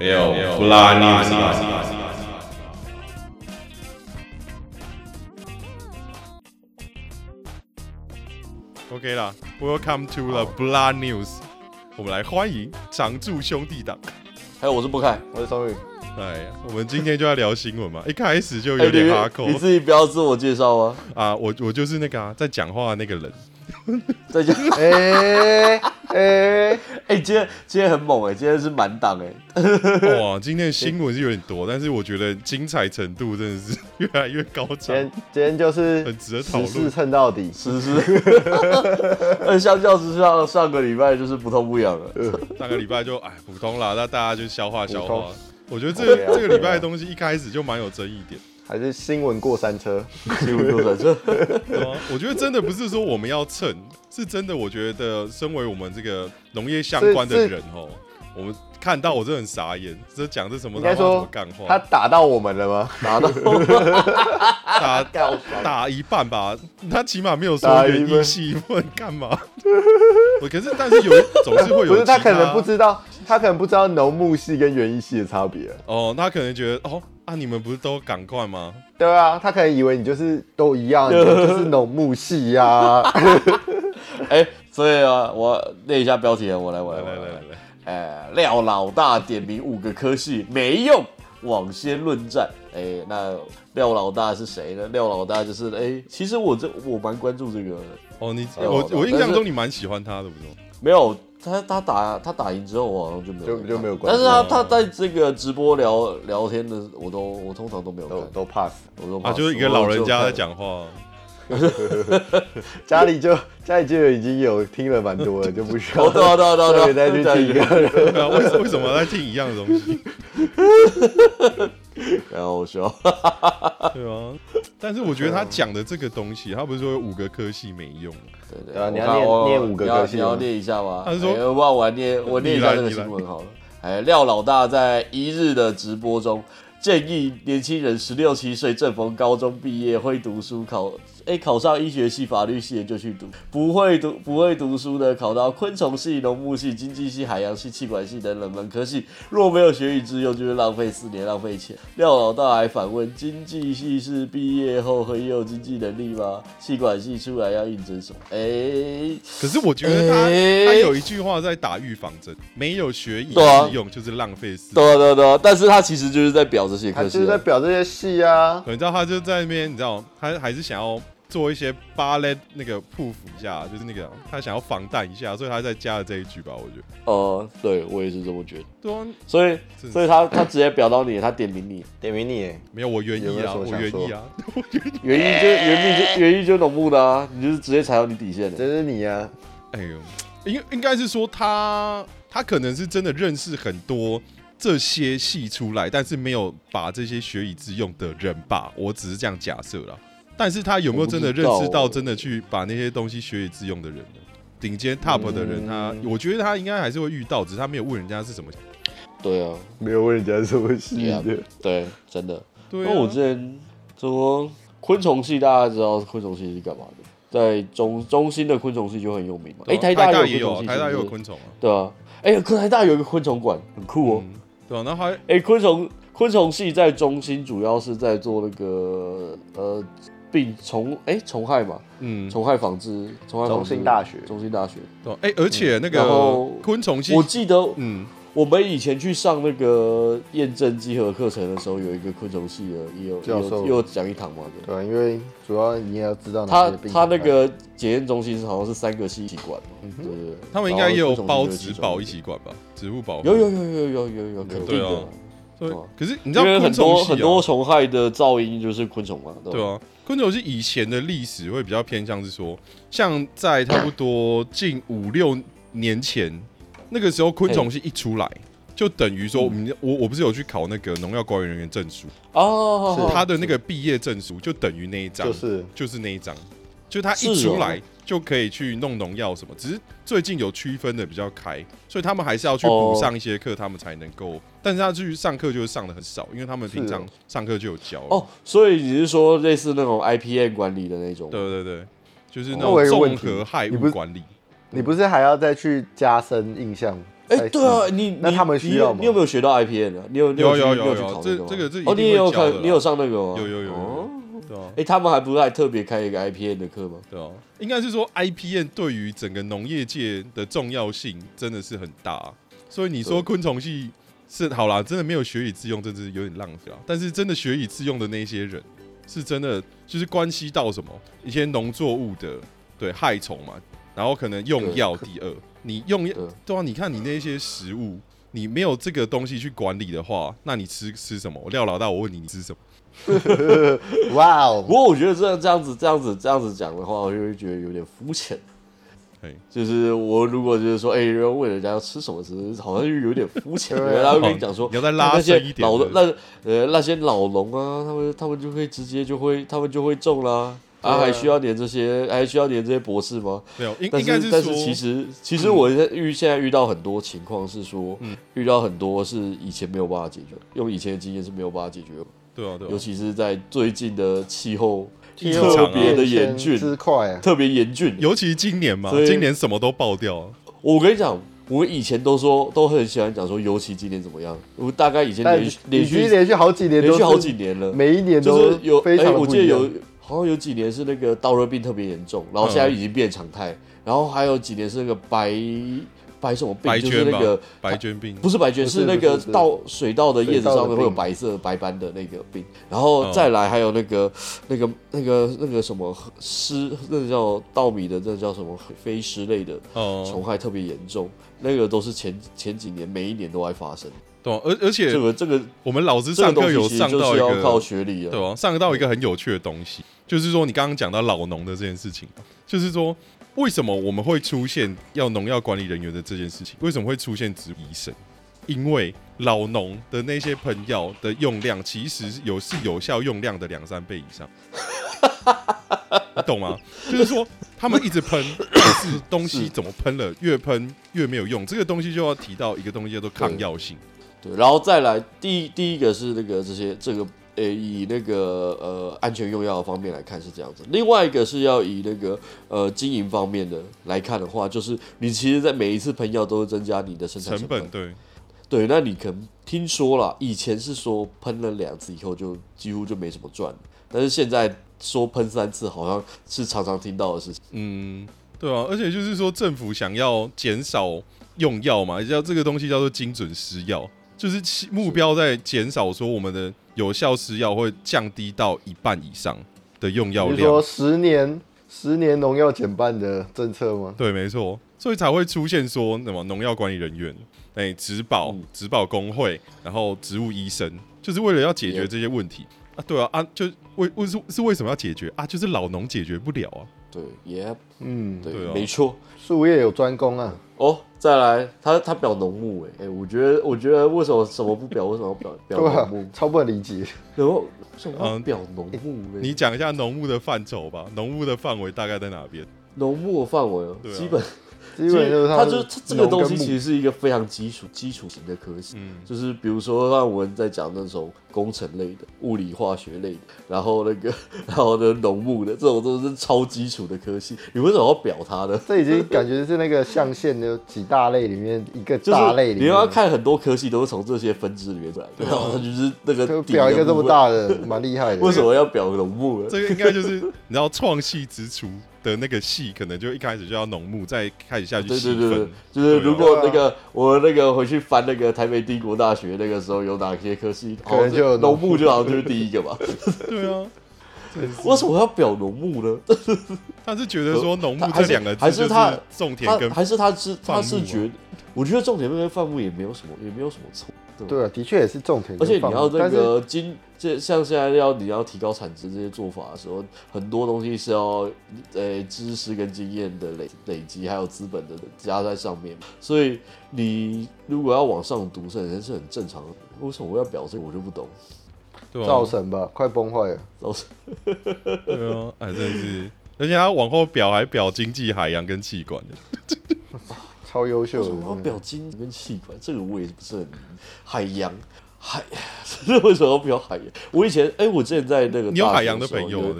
L 不拉尼。OK 啦，Welcome to the Blood News。我们来欢迎常驻兄弟档。还有，我是不开，我是松宇。哎呀，我们今天就要聊新闻嘛，一开始就有点哈口。你自己不要自我介绍吗？啊，我我就是那个啊，在讲话的那个人。在讲，哎哎哎，今天今天很猛哎，今天是满档哎。哇，今天的新闻是有点多，但是我觉得精彩程度真的是越来越高。今天今天就是很值得讨论，时事蹭到底，时事。那 相较之下，上个礼拜就是不痛不痒了。上个礼拜就哎普通了，那大家就消化消化。我觉得这个这个礼拜的东西一开始就蛮有争议点。还是新闻过山车，新闻过山车。我觉得真的不是说我们要蹭，是真的。我觉得身为我们这个农业相关的人哦，我们看到我真的很傻眼。这讲这什么？应该说干话。他打到我们了吗？打到 打 打一半吧。他起码没有说园艺系问干嘛。我可是但是有总是会有，不是他可能不知道，他可能不知道农牧系跟园艺系的差别。哦，他可能觉得哦。啊！你们不是都赶快吗？对啊，他可能以为你就是都一样，就是农牧系呀。哎，所以啊，我念一下标题啊，我来，我来，来来来来。哎，廖老大点名五个科系没用，网先论战。哎，那廖老大是谁呢？廖老大就是哎，其实我这我蛮关注这个。哦，你我我印象中你蛮喜欢他的，不是吗？没有。他他打他打赢之后，我好像就没有就就没有关系。但是他他在这个直播聊聊天的，我都我通常都没有都都 pass，我都啊，就是一个老人家在讲话。家里就家里就已经有听了蛮多了，就不需要。对啊对啊对啊，对再去听一个。为为什么在听一样的东西？然后我说，对啊。但是我觉得他讲的这个东西，他不是说有五个科系没用。对对啊，你要念念五个科系，你要念一下吗？他是说，我帮我念，我念一下这个新闻好了。哎，廖老大在一日的直播中建议年轻人十六七岁正逢高中毕业，会读书考。哎，考上医学系、法律系的就去读，不会读不会读书的，考到昆虫系、农牧系、经济系、海洋系、气管系等冷门科系，若没有学以致用，就是浪费四年，浪费钱。廖老大还反问：经济系是毕业后很有经济能力吗？气管系出来要应征什么？哎，可是我觉得他他有一句话在打预防针：没有学以致用就是浪费四年。对对对，但是他其实就是在表这些科系，就是在表这些系啊。你知道他就在那边，你知道他还是想要。做一些芭蕾那个铺服一下，就是那个他想要防弹一下，所以他再加了这一句吧，我觉得。哦、呃，对我也是这么觉得。对啊，所以所以他他直接表到你，他点名你，点名你，没有我愿意啊，我愿意啊，我愿意 就愿意就愿意就农木的啊，你就是直接踩到你底线的，这是你啊。哎呦，应应该是说他他可能是真的认识很多这些戏出来，但是没有把这些学以致用的人吧，我只是这样假设了。但是他有没有真的认识到真的去把那些东西学以致用的人呢？顶尖 top 的人，他我觉得他应该还是会遇到，只是他没有问人家是什么。对啊，没有问人家是什么系的。对，真的。对。那我之前说昆虫系，大家知道昆虫系是干嘛的？在中中心的昆虫系就很有名嘛。哎，台大也有，台大也有昆虫啊。对啊。哎，台大有一个昆虫馆，很酷哦。对啊，那还哎，昆虫昆虫系在中心主要是在做那个呃。病虫哎，虫害嘛，嗯，虫害防治，虫害防治。中心大学，中心大学。对，哎，而且那个昆虫系，我记得，嗯，我们以前去上那个验证集合课程的时候，有一个昆虫系的也有教授，又讲一堂嘛，对，因为主要你也要知道，他他那个检验中心是好像是三个系一起管嘛，对对对，他们应该也有包植保一起管吧，植物保有有有有有有有肯定的。对，可是你知道，很多很多虫害的噪音就是昆虫嘛，对啊。昆虫是以前的历史会比较偏向是说，像在差不多近五六年前，那个时候昆虫是一出来，就等于说，我们我我不是有去考那个农药管理人员证书哦，是他的那个毕业证书就等于那一张，就是。就是那一张，就他一出来就可以去弄农药什么，只是最近有区分的比较开，所以他们还是要去补上一些课，他们才能够。但是他去上课就是上的很少，因为他们平常上课就有教哦。所以你是说类似那种 IPM 管理的那种？对对对，就是那种综合害物管理。你不是还要再去加深印象哎，对啊，你那他们需要吗？你有没有学到 IPN 啊？你有有有有有这这个这哦，你也有看，你有上那个吗？有有有哦，对啊。哎，他们还不是还特别开一个 IPN 的课吗？对啊，应该是说 IPN 对于整个农业界的重要性真的是很大，所以你说昆虫系是好啦，真的没有学以致用，真的是有点浪费啊。但是真的学以致用的那些人，是真的就是关系到什么一些农作物的对害虫嘛，然后可能用药。第二。你用对啊，你看你那些食物，你没有这个东西去管理的话，那你吃吃什么？我廖老大，我问你，你吃什么？哇哦！不过我觉得这样这样子这样子这样子讲的话，我就会觉得有点肤浅。嘿就是我如果就是说，哎、欸，问人家要吃什么吃，好像就有点肤浅。然后跟你讲说，你要再拉深一点，老的那呃那些老农啊，他们他们就会直接就会他们就会种啦。啊，还需要连这些，还需要连这些博士吗？没有，应但是，是但是其实，其实我在遇现在遇到很多情况是说，嗯、遇到很多是以前没有办法解决，用以前的经验是没有办法解决的。对啊，对啊。尤其是在最近的气候特别的严峻，特别严峻。尤其今年嘛，所以今年什么都爆掉。我跟你讲，我以前都说都很喜欢讲说，尤其今年怎么样？我大概以前连续连续连续好几年，连续好几年了，每一年都是有非常我记得有。好像有几年是那个稻热病特别严重，然后现在已经变常态。嗯、然后还有几年是那个白白什么病，就是那个白绢病，不是白绢，是那个稻水稻的叶子上面会有白色白斑的那个病。然后再来还有那个那个那个那个什么湿，那个叫稻米的，那个叫什么飞虱类的虫害特别严重。那个都是前前几年每一年都会发生。对，而而且这个这个我们老师上课有上到一个要靠学历啊，对啊，上到一个很有趣的东西。就是说，你刚刚讲到老农的这件事情，就是说，为什么我们会出现要农药管理人员的这件事情？为什么会出现植医生？因为老农的那些喷药的用量，其实有是有效用量的两三倍以上。你懂吗？就是说，他们一直喷，但是东西怎么喷了，越喷越没有用。这个东西就要提到一个东西叫做抗药性。对，然后再来第第一个是那个这些这个。呃，以那个呃安全用药的方面来看是这样子，另外一个是要以那个呃经营方面的来看的话，就是你其实，在每一次喷药都会增加你的生产成本。成本对，对，那你可能听说了，以前是说喷了两次以后就几乎就没什么赚，但是现在说喷三次好像是常常听到的事情。嗯，对啊，而且就是说政府想要减少用药嘛，叫这个东西叫做精准施药，就是目标在减少说我们的。有效施药会降低到一半以上的用药量。你说十年十年农药减半的政策吗？对，没错，所以才会出现说什么农药管理人员、哎，植保、植保工会，然后植物医生，就是为了要解决这些问题啊。对啊，啊，就为为是是为什么要解决啊？就是老农解决不了啊。对，也、yep. 嗯，对，没错，术业有专攻啊。哦，再来，他他表农牧哎哎，我觉得我觉得为什么什么不表，为什么要表表农牧？超不能理解。然后什么表农牧？你讲一下农牧的范畴吧，农牧的范围大概在哪边？农牧的范围基本。基本就是它，就它这个东西其实是一个非常基础、基础型的科系，嗯，就是比如说像我们在讲那种工程类的、物理化学类的，然后那个，然后呢农牧的这种都是超基础的科系。你为什么要表它呢？这已经感觉是那个象限的几大类里面一个大类里面。你要看很多科系都是从这些分支里面出来的，然后它就是那个表一个这么大的，蛮厉害的。为什么要表农牧呢？这个应该就是你知道创系之初。的那个系可能就一开始就要农牧，再开始下去细分。对对对，就是如果那个我那个回去翻那个台北帝国大学那个时候有哪些科系，可能就农牧就好像就是第一个吧。对啊，为什么要表农牧呢？他是觉得说农牧这两个字还是他种田跟还是他是他是觉得，我觉得种田跟放牧也没有什么也没有什么错。对啊，的确也是种田，而且你要那个经，这像现在要你要提高产值这些做法的时候，很多东西是要呃知识跟经验的累累积，还有资本的加在上面。所以你如果要往上读，这也是很正常的。为什么我要表这个，我就不懂。对啊，造神吧，快崩坏了。造神。对啊，哎，真是，而且他往后表还表经济、海洋跟气管的。超优秀的，我要表经跟气管，这个我也不是很海洋海，为什么要表海洋？我以前哎、欸，我之前在那个你有海洋的朋友，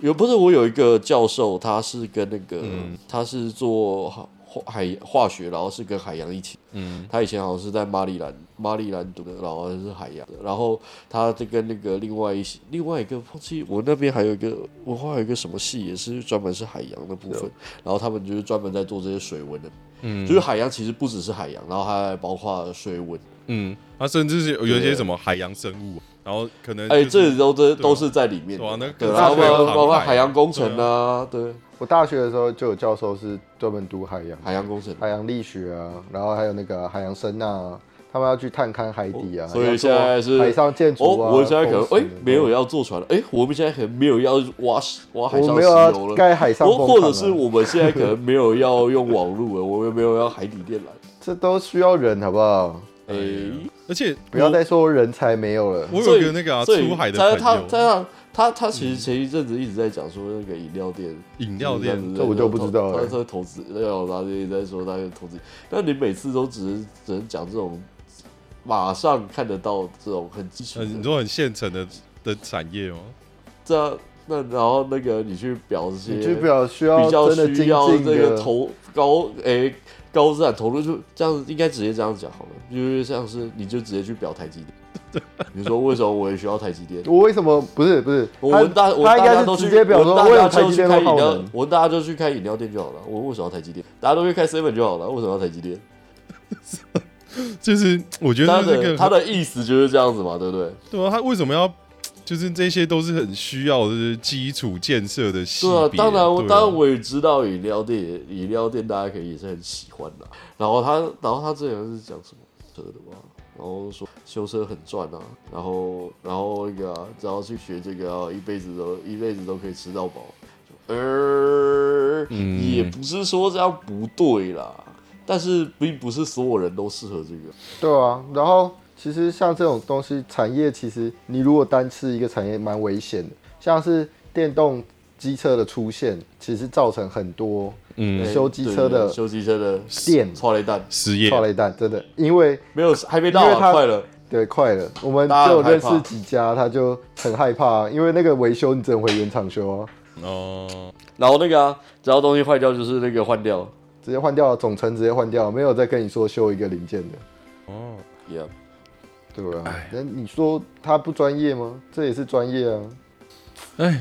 有不是我有一个教授，他是跟那个、嗯、他是做化海化学，然后是跟海洋一起。嗯，他以前好像是在马里兰马里兰读的，然后是海洋的。然后他这跟那个另外一些另外一个，忘记我那边还有一个文化有一个什么系，也是专门是海洋的部分。然后他们就是专门在做这些水文的。嗯，就是海洋其实不只是海洋，然后还包括水文。嗯，它甚至是有一些什么海洋生物。然后可能哎，这里都这都是在里面，对，然后包括海洋工程啊，对。我大学的时候就有教授是专门读海洋、海洋工程、海洋力学啊，然后还有那个海洋声呐，他们要去探勘海底啊。所以现在是海上建筑啊。我现在可能哎没有要坐船了，哎，我们现在可能没有要挖挖海上石油了，盖海上。或者是我们现在可能没有要用网络了，我们没有要海底电缆，这都需要人，好不好？哎，而且不要再说人才没有了。我有个那个出海的朋友，他他他他其实前一阵子一直在讲说那个饮料店，饮料店，这我就不知道了。他在投资，那个他一直在说他在投资，但你每次都只是只能讲这种马上看得到这种很基础，你说很现成的的产业吗？这样，那然后那个你去表这些，你去表需要比较需要这个投高诶。高资产投入就这样，应该直接这样讲好了，就是像是你就直接去表台积电，你说为什么我也需要台积电？我为什么不是不是？我们大我他应该是直接表说，我有台积电开饮料，我们大家就去开饮料店就好了。我为什么要台积电？大家都去开 seven 就好了，为什么要台积电？就是我觉得他的他的意思就是这样子嘛，对不对？对啊，他为什么要？就是这些都是很需要的基础建设的。对啊，当然，我当然我也知道饮料店，饮料店大家可以也是很喜欢的。然后他，然后他之前是讲什么车的吧？然后说修车很赚啊，然后，然后那个、啊、只要去学这个啊，一辈子都一辈子都可以吃到饱。呃，嗯、也不是说这样不对啦，但是并不是所有人都适合这个。对啊，然后。其实像这种东西，产业其实你如果单吃一个产业蛮危险的。像是电动机车的出现，其实造成很多嗯修机车的修机车的电超雷弹失业，超雷弹真的，因为没有还没到啊，快了，对，快了。我们就有认识几家，他就很害怕，因为那个维修你只能回原厂修啊。哦，然后那个啊，只要东西坏掉就是那个换掉，直接换掉，总成直接换掉，没有再跟你说修一个零件的。哦，Yeah。对啊，那你说他不专业吗？这也是专业啊。哎，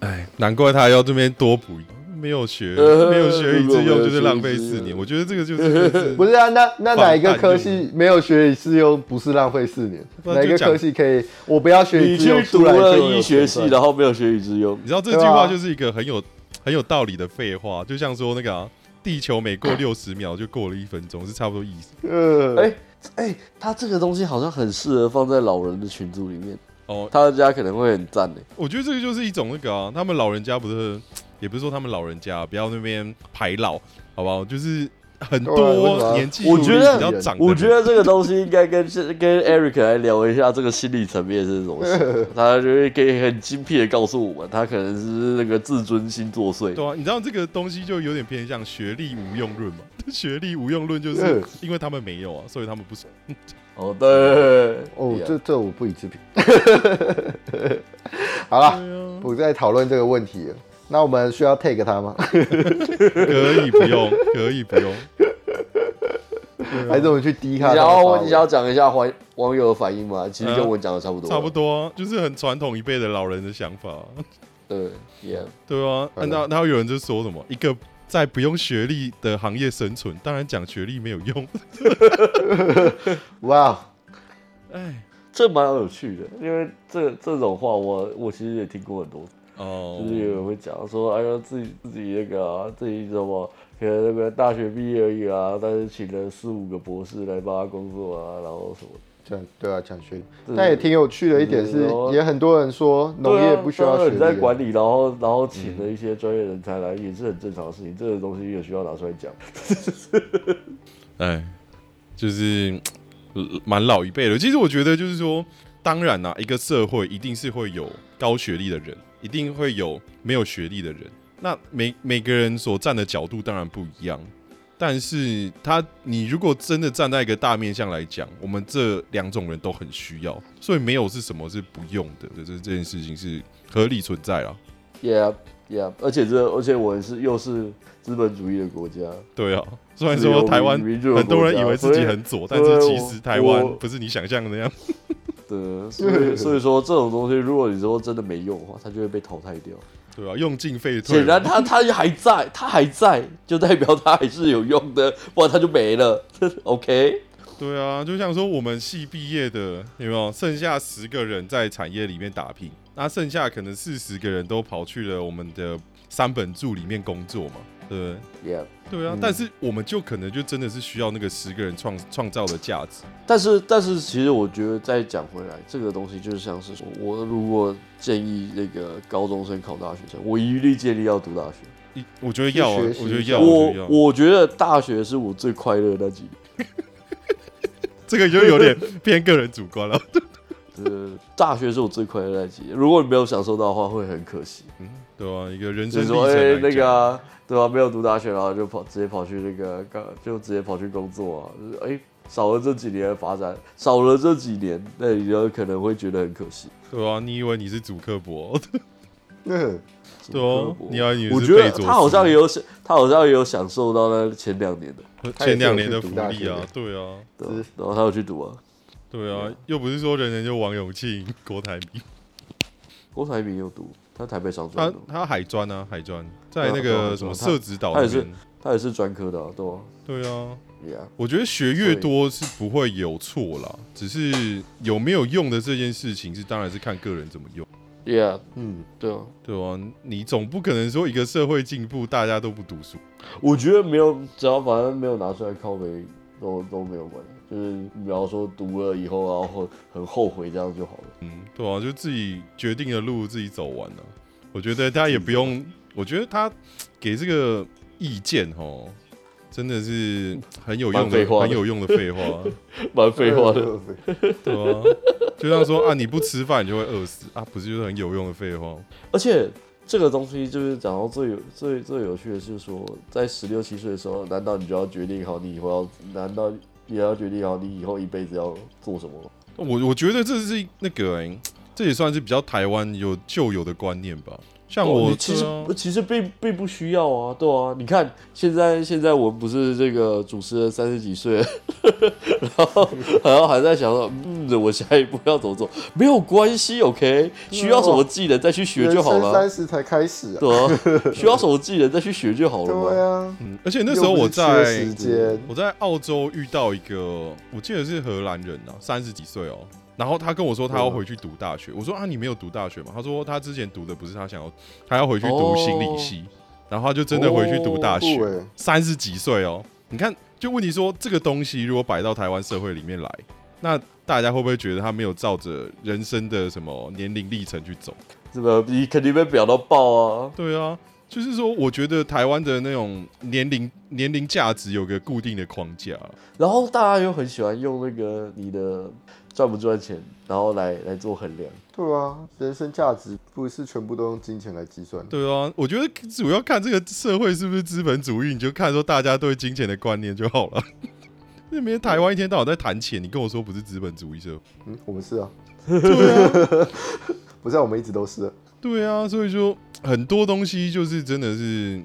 哎，难怪他要这边多补，没有学，呃、没有学以致用就是浪费四年。我觉得这个就是不是啊？那那哪一个科系没有学以致用不是浪费四年？哪一个科系可以？我不要学以致用，你去读了医学系，然后没有学以致用。你知道这句话就是一个很有很有道理的废话，就像说那个、啊、地球每过六十秒就过了一分钟，是差不多意思。呃，哎。哎、欸，他这个东西好像很适合放在老人的群组里面哦，他的家可能会很赞呢。我觉得这个就是一种那个啊，他们老人家不是，也不是说他们老人家不要那边排老，好不好？就是。很多年纪，我觉得，我觉得这个东西应该跟 跟 Eric 来聊一下这个心理层面是什么事。他就会可以很精辟的告诉我们，他可能是那个自尊心作祟。对啊，你知道这个东西就有点偏向学历无用论嘛？学历无用论就是因为他们没有啊，所以他们不爽。哦，对，哦，这这我不予置评。好了，不再讨论这个问题了。那我们需要 take 他吗？可以不用，可以不用。还是我们去低他？然后你想要讲一下网网友的反应吗？其实跟我讲的差不多，差不多，就是很传统一辈的老人的想法。对，Yeah，对啊。那那有人就说什么？一个在不用学历的行业生存，当然讲学历没有用。哇，哎，这蛮有趣的，因为这这种话我我其实也听过很多。哦，就是有人会讲说，哎呀，自己自己那个啊，自己怎么，可能那个大学毕业而已啊，但是请了四五个博士来帮他工作啊，然后什么这样，对啊，奖学，但也挺有趣的一点是，也很多人说农业不需要学历，在管理，然后然后请了一些专业人才来，也是很正常的事情，这个东西也需要拿出来讲。哎，就是蛮老一辈的，其实我觉得就是说，当然啦，一个社会一定是会有高学历的人。一定会有没有学历的人，那每每个人所站的角度当然不一样，但是他你如果真的站在一个大面向来讲，我们这两种人都很需要，所以没有是什么是不用的，这这件事情是合理存在啊。Yeah，，Yeah，而且这而且我是又是资本主义的国家。对啊，虽然说台湾很多人以为自己很左，但是其实台湾不是你想象的那样。对，所以所以说这种东西，如果你说真的没用的话，它就会被淘汰掉。对啊，用尽废退。显然它它还在，它还在，就代表它还是有用的，不然它就没了。OK。对啊，就像说我们系毕业的有没有？剩下十个人在产业里面打拼，那剩下可能四十个人都跑去了我们的三本柱里面工作嘛，对？Yeah. 对啊，嗯、但是我们就可能就真的是需要那个十个人创创造的价值。但是，但是其实我觉得再讲回来，这个东西就是像是说，我如果建议那个高中生考大学生，我一律建议要读大学。我觉得要啊，我觉得要。我我觉得大学是我最快乐的那几年。这个就有点偏个人主观了。呃，大学是我最快乐的那几年，如果你没有享受到的话，会很可惜。嗯，对啊，一个人生说，哎、欸，那个、啊，对啊，没有读大学，然后就跑，直接跑去那个，就直接跑去工作啊。就是少了这几年的发展，少了这几年，那你就可能会觉得很可惜。对啊，你以为你是主客博？嗯，对啊，你以为你？我觉得他好像也有享，他好像也有享受到那前两年的。前两年的福利啊，对啊，对，然后他有去读啊，对啊，又不是说人人就王永庆、郭台铭，郭台铭有读，他台北商专，他他海专啊，海专在那个什么社子岛，他也是他也是专科的，对啊，对啊，我觉得学越多是不会有错啦，只是有没有用的这件事情是当然是看个人怎么用。Yeah，嗯，对啊，对啊，你总不可能说一个社会进步，大家都不读书。我觉得没有，只要反正没有拿出来靠北，都都没有关系。就是你要说读了以后，然后很后悔这样就好了。嗯，对啊，就自己决定的路自己走完了。我觉得他也不用，我觉得他给这个意见哦。真的是很有用的，的很有用的废话，蛮废话的，对啊，就像说啊，你不吃饭你就会饿死啊，不是就是很有用的废话。而且这个东西就是讲到最有最最有趣的是说，在十六七岁的时候，难道你就要决定好你以后要？难道也要决定好你以后一辈子要做什么？我我觉得这是那个、欸，这也算是比较台湾有旧有的观念吧。像我、哦、其实、啊、其实并并不需要啊，对啊，你看现在现在我们不是这个主持人三十几岁，然后然后还在想说，嗯，我下一步要怎么做？没有关系，OK，需要什么技能再去学就好了。三十才开始啊，对啊，需要什么技能再去学就好了嘛。对啊，嗯，而且那时候我在我在澳洲遇到一个，我记得是荷兰人啊，三十几岁哦。然后他跟我说他要回去读大学，我说啊，你没有读大学吗？他说他之前读的不是他想要，他要回去读心理系，然后他就真的回去读大学，三十几岁哦。你看，就问题说这个东西如果摆到台湾社会里面来，那大家会不会觉得他没有照着人生的什么年龄历程去走？是吧？你肯定被表到爆啊！对啊，就是说，我觉得台湾的那种年龄年龄价值有个固定的框架，然后大家又很喜欢用那个你的。赚不赚钱，然后来来做衡量。对啊，人生价值不是全部都用金钱来计算。对啊，我觉得主要看这个社会是不是资本主义，你就看说大家对金钱的观念就好了。那边台湾一天到晚在谈钱，你跟我说不是资本主义社会？嗯，我们是啊。对啊，不是啊，我们一直都是。对啊，所以说很多东西就是真的是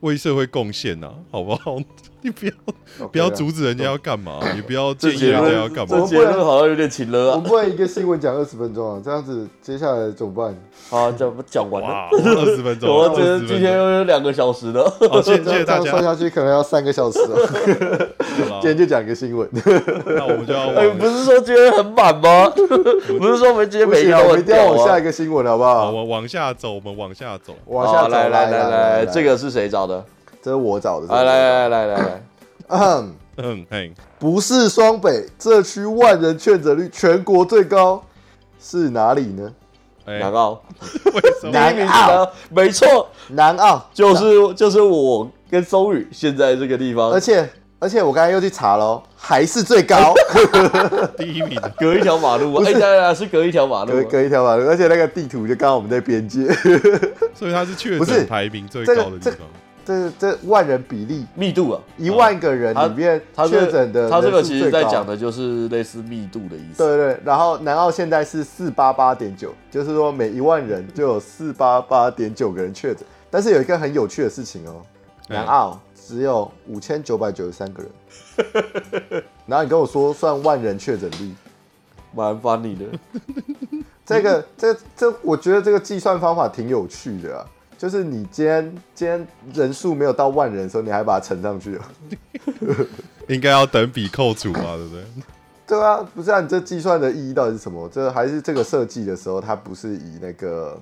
为社会贡献呐，好不好？你不要 Okay 不要阻止人家要干嘛，你不要建议人家要干嘛。这节目好像有点情了啊！我们不能一个新闻讲二十分钟啊，这样子接下来怎么办？好，讲讲完了二十分钟。我觉得今天又有两个小时了，好，谢谢大家。这样算下去可能要三个小时了。今天就讲一个新闻，那我们就要。哎，不是说今天很满吗？不是说我们今天每一条一定要往下一个新闻，好不好？我往下走，我们往下走，往下走。来来来来，这个是谁找的？这是我找的。来来来来来来。嗯。嗯嘿，不是双北这区万人确诊率全国最高是哪里呢？南澳，南澳，没错，南澳。就是就是我跟松宇现在这个地方，而且而且我刚才又去查了，还是最高，第一名，隔一条马路，哎呀呀，是隔一条马路，隔一条马路，而且那个地图就刚好我们在边界，所以它是确诊排名最高的地方。这这万人比例密度啊，一万个人里面确诊的，他这个其实在讲的就是类似密度的意思。对对，然后南澳现在是四八八点九，就是说每一万人就有四八八点九个人确诊，但是有一个很有趣的事情哦，南澳只有五千九百九十三个人，然后你跟我说算万人确诊率，蛮 funny 的。这个这这，我觉得这个计算方法挺有趣的啊。就是你今天今天人数没有到万人的时候，你还把它乘上去了，应该要等比扣除嘛，对不对？对啊，不是啊，你这计算的意义到底是什么？这还是这个设计的时候，它不是以那个，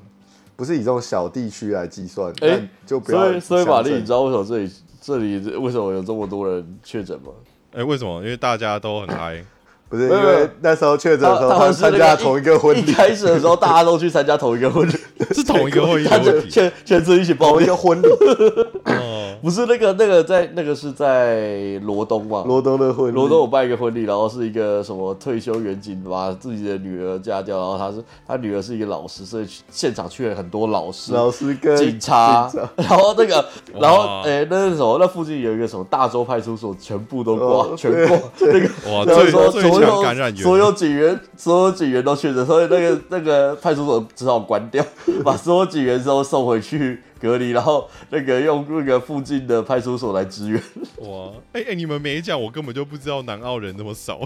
不是以这种小地区来计算。哎、欸，就不要。所以，所以玛丽，你知道为什么这里这里为什么有这么多人确诊吗？哎、欸，为什么？因为大家都很嗨。不是因为那时候确诊的时候，他们参加同一个婚礼。一开始的时候，大家都去参加同一个婚礼，是同一个会议的问题。全全村一起包一个婚礼。哦，不是那个那个在那个是在罗东嘛？罗东的婚礼，罗东我办一个婚礼，然后是一个什么退休员警把自己的女儿嫁掉，然后他是他女儿是一个老师，所以现场去了很多老师、老师跟警察，然后那个然后哎那是什么？那附近有一个什么大洲派出所，全部都挂，全挂那个哇，最最。所有感染源，所有警员，所有警员都确诊，所以那个 那个派出所只好关掉，把所有警员都送回去隔离，然后那个用那个附近的派出所来支援。哇，哎、欸、哎、欸，你们没讲，我根本就不知道南澳人那么少。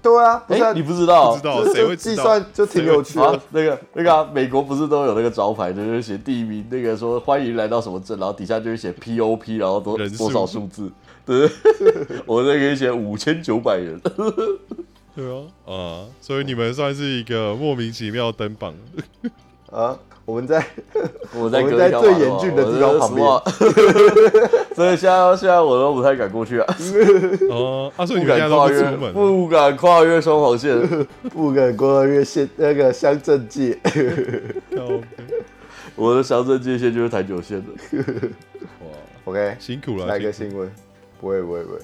对啊，哎、欸，你不知道？不知道，谁会计算就挺有趣的。啊、那个那个、啊、美国不是都有那个招牌，就是写地名，那个说欢迎来到什么镇，然后底下就是写 POP，然后多多少数字。对，我这里写五千九百人。对啊，啊，所以你们算是一个莫名其妙登榜 啊。我们在我在，我们在最严峻的地方旁边，所以现在现在我都不太敢过去啊。哦，啊，所以不敢跨越，不敢跨越双黄线，不敢跨越县那个乡镇界。我的乡镇界线就是台九线的。哇，OK，辛苦了。来个新闻，不会不会不会。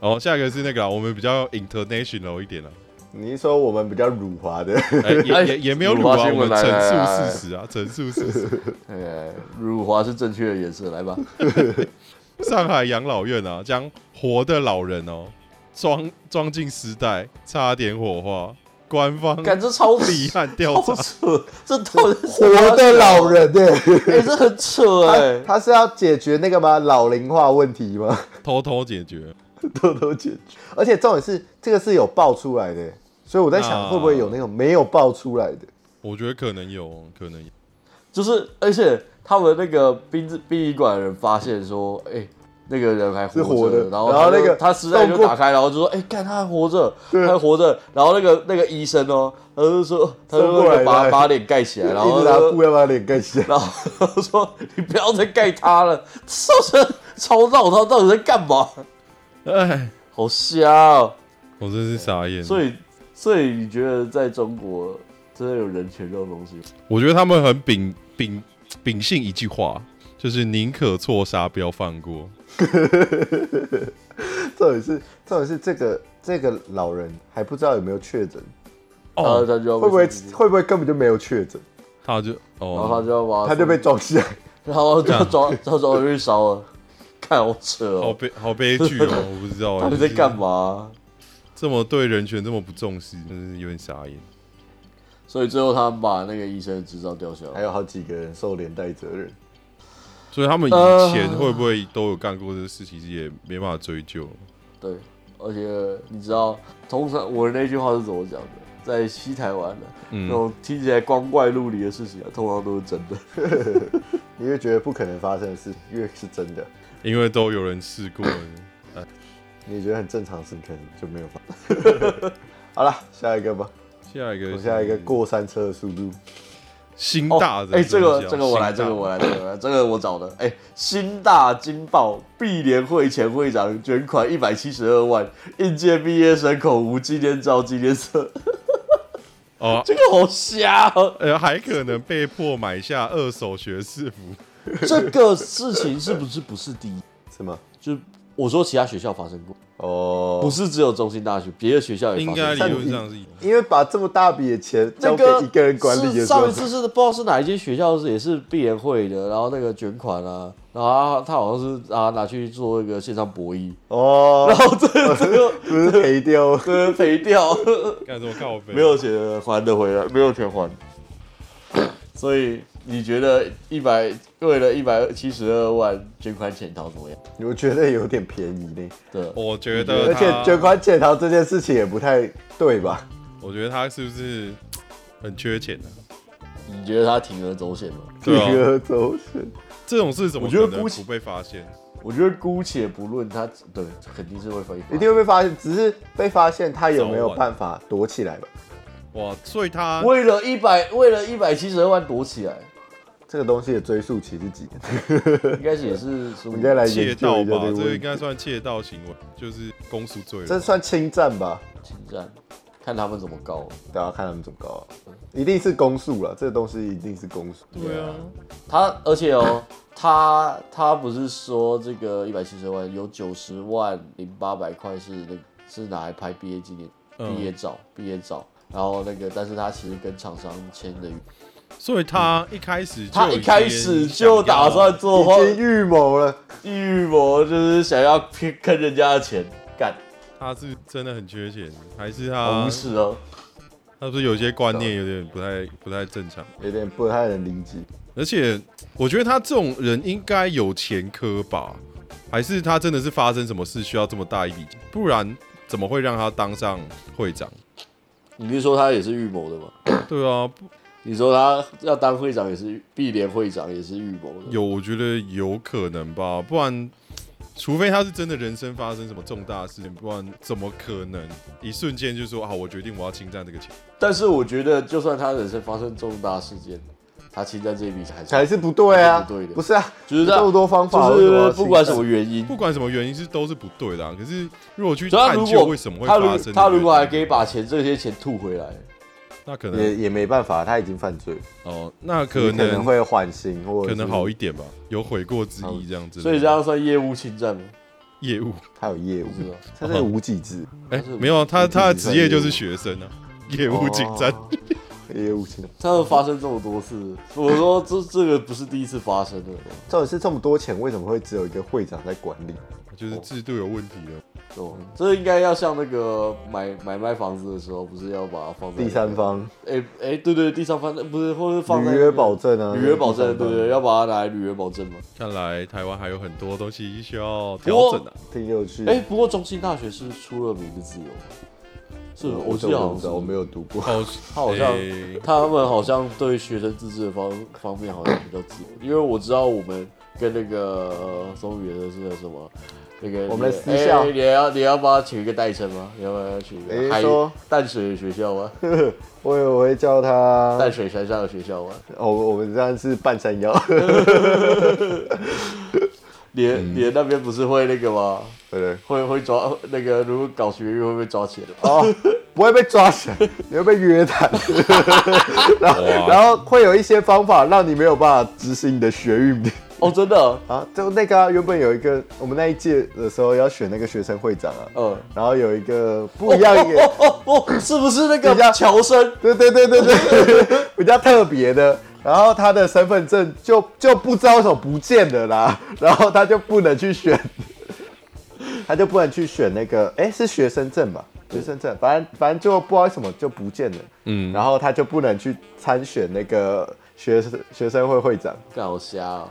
哦，下一个是那个，我们比较 international 一点了。你是说我们比较辱华的？欸、也 也也没有辱华，我们陈述事实啊，陈述事实。哎，辱华是正确的颜色，来吧。上海养老院啊，将活的老人哦装装进尸袋，差点火化。官方感觉超厉害，调查扯，这都是活的老人哎、欸，哎、欸，这很扯哎、欸。他是要解决那个吗？老龄化问题吗？偷偷解决，偷偷解决。而且重点是，这个是有爆出来的、欸。所以我在想，会不会有那种没有爆出来的？我觉得可能有，可能有。就是，而且他们那个殡殡仪馆的人发现说，哎、欸，那个人还活着，的。然后，然后那个他实在就打开，然后就说，哎、欸，看他还活着，他还活着。然后那个那个医生哦，他就说，他就过来把把脸盖起来，然后 拿布要把脸盖起来，然后说，你不要再盖他了，超超闹，他到底在干嘛？哎，好瞎、喔，我真是傻眼。所以。所以你觉得在中国真的有人权这种东西？我觉得他们很秉秉秉性一句话，就是宁可错杀，不要放过。重点是，重点是这个这个老人还不知道有没有确诊，哦，他就会不会会不会根本就没有确诊？他就哦，然后他就要把他就被撞起来，然后就装，他装去烧了，看好扯哦，好悲好悲剧哦，我不知道。他们在干嘛。这么对人权这么不重视，真是有点傻眼。所以最后他们把那个医生的执照吊销，还有好几个人受连带责任。所以他们以前会不会都有干过这个事情，其实也没办法追究。对，而且你知道，通常我的那句话是怎么讲的？在西台湾的、嗯、那种听起来光怪陆离的事情啊，通常都是真的。你会觉得不可能发生的事，越是真的，因为都有人试过。你觉得很正常的事，可能就没有发生。好了，下一个吧。下一个，下一个过山车的速度。新大的，哎、哦欸，这个这个我来，这个我来，这个我来，这个我找的。哎、欸，新大金报，毕联会前会长捐款一百七十二万，应届毕业生口无纪念照、纪念册。哦，这个好瞎、哦。呃，还可能被迫买下二手学士服。这个事情是不是不是第一？什么？就。我说其他学校发生过哦，不是只有中心大学，别的学校也发生过。应该理论上是，因为把这么大笔的钱交给一个人管理的时候，上一次是不知道是哪一间学校是也是毕联会的，然后那个捐款啊，然后他，他好像是啊拿去做一个线上博弈哦，然后这个这 个不是赔掉，对赔掉，干什么靠？没有钱还得回来，没有钱还，所以你觉得一百为了一百七十二万捐款潜逃怎么样？我觉得有点便宜呢。对，我觉得，而且捐款潜逃这件事情也不太对吧？我觉得他是不是很缺钱呢、啊？你觉得他铤而走险吗？铤而走险，这种事怎么可能不被发现？我觉得姑且不论他，对，肯定是会发现，一定会被发现。只是被发现，他有没有办法躲起来吧？哇，所以他为了一百，为了一百七十二万躲起来。这个东西的追溯期是几年？应该也是应该来窃盗吧？这个应该算窃盗行为，就是公诉罪。这算侵占吧？侵占，看他们怎么告。大家看他们怎么告，一定是公诉了。这个东西一定是公诉。对啊，他而且哦，他他不是说这个一百七十万有九十万零八百块是那是拿来拍毕业纪念、毕业照、毕业照，然后那个，但是他其实跟厂商签的。所以他一开始，他一开始就打算做，已经预谋了，预谋就是想要骗坑人家的钱干。他是真的很缺钱，还是他？不是哦，他是不是有些观念有点不太不太正常，有点不太能理解。而且我觉得他这种人应该有前科吧？还是他真的是发生什么事需要这么大一笔钱？不然怎么会让他当上会长？你是说他也是预谋的吗？对啊。你说他要当会长也是毕联会长也是预谋的，有我觉得有可能吧，不然除非他是真的人生发生什么重大事情，不然怎么可能一瞬间就说啊，我决定我要侵占这个钱？但是我觉得就算他人生发生重大事件，他侵占这一笔钱还是还是不对啊，不对的，不是啊，就是这么多方法，就是不管什么原因，不管什么原因是都是不对的啊。可是如果去探究为什么会发生，他如果还可以把钱这些钱吐回来。那可能也也没办法，他已经犯罪哦。那可能可能会缓刑，或可能好一点吧，有悔过之意这样子。所以这样算业务侵占吗？业务，他有业务，他是无几制。哎，没有，他他的职业就是学生啊，业务侵占，业务侵占。他都发生这么多次，我说这这个不是第一次发生的。到底是这么多钱，为什么会只有一个会长在管理？就是制度有问题了。哦，这应该要像那个买买卖房子的时候，不是要把它放在第三方？哎哎，对对，第三方不是，或者放在履约保证啊，履约保证，对对，要把它拿来履约保证嘛。看来台湾还有很多东西需要调整啊，挺有趣。哎，不过中兴大学是出了名的自由，是，我记得好像我没有读过，好 他好像他们好像对学生自治的方方面好像比较自由，因为我知道我们跟那个松原的是什么。那个我们的私校，你要你要帮他取一个代称吗？你要不要取一个？说淡水的学校吗？我我会叫他淡水山上的学校吗？哦，我们这样是半山腰。你你那边不是会那个吗？对，会会抓那个，如果搞学运会被抓起来的。哦，不会被抓起来，你会被约谈。然后然后会有一些方法让你没有办法执行你的学运。哦，真的啊，就那个、啊、原本有一个，我们那一届的时候要选那个学生会长啊，嗯，然后有一个不一样的，哦哦哦，哦，是不是那个比较乔生？对对对对对，比较特别的，然后他的身份证就就不知道为什么不见了啦，然后他就不能去选，他就不能去选那个，哎，是学生证吧？学生证，反正反正就不知道为什么就不见了，嗯，然后他就不能去参选那个学生学生会会长，搞瞎啊！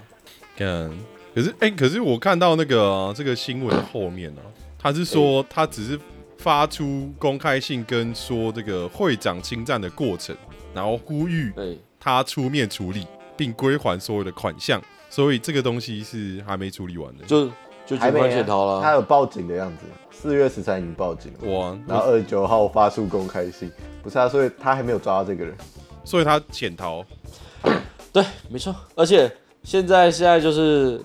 看，可是哎、欸，可是我看到那个、啊、这个新闻后面呢、啊，他是说他只是发出公开信，跟说这个会长侵占的过程，然后呼吁他出面处理，并归还所有的款项，所以这个东西是还没处理完的，就就还没潜逃了。他有报警的样子，四月十三已经报警了，哇，然后二十九号发出公开信，不是啊，所以他还没有抓到这个人，所以他潜逃，对，没错，而且。现在现在就是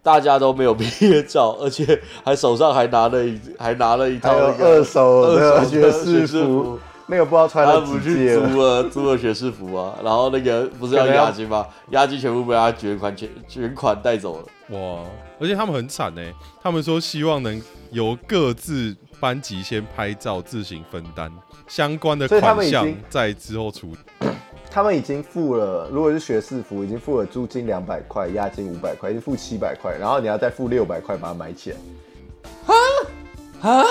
大家都没有毕业照，而且还手上还拿了一还拿了一套那个二手的学士服，那个不知道穿了几届了。他不去租了租了学士服啊，然后那个不是要押金吗？押金全部被他卷款卷卷款带走了。哇！而且他们很惨呢，他们说希望能由各自班级先拍照自行分担相关的款项，在之后处理。他们已经付了，如果是学士服，已经付了租金两百块，押金五百块，已经付七百块，然后你要再付六百块把它买起来。哈？哈，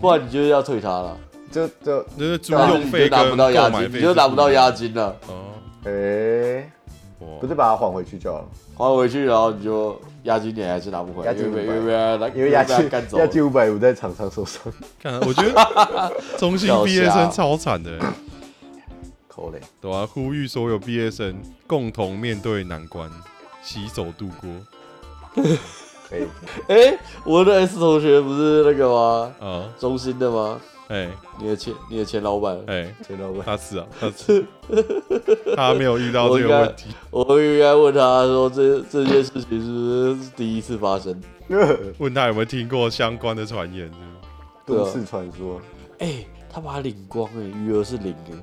不然你就是要退他了，就就就是租用费拿不到押金，你就拿不到押金了。哦，哎，不是把它还回去就好了，还回去然后你就押金你还是拿不回来，因为因为因为押金押金五百五在场上受伤。看，我觉得中信 毕业生超惨的，对啊，呼吁所有毕业生共同面对难关，携手度过。可以，哎，我的 S 同学不是那个吗？啊，中心的吗？哎，你的前你的前老板，哎，前老板，他是啊，他是，他没有遇到这个问题。我应该问他说，这这件事情是不是第一次发生？问他有没有听过相关的传言？都市传说。哎，他把他领光哎，余额是零哎，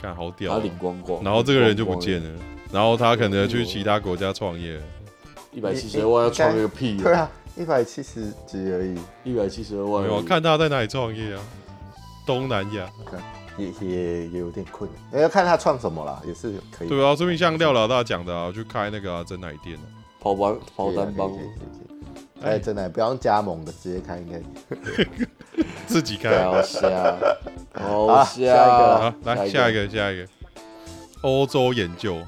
看好屌，他领光光，然后这个人就不见了，然后他可能去其他国家创业。一百七十二万要创个屁！对啊，一百七十几而已，一百七十二万。没有看他在哪里创业啊？东南亚，也也也有点困难，要看他创什么啦，也是可以。对啊，说明像廖老大讲的啊，去开那个珍奶店，跑单跑单帮，哎，真的不用加盟的，直接开应该。自己开。好笑，好笑。好，来下一个，下一个，欧洲研究。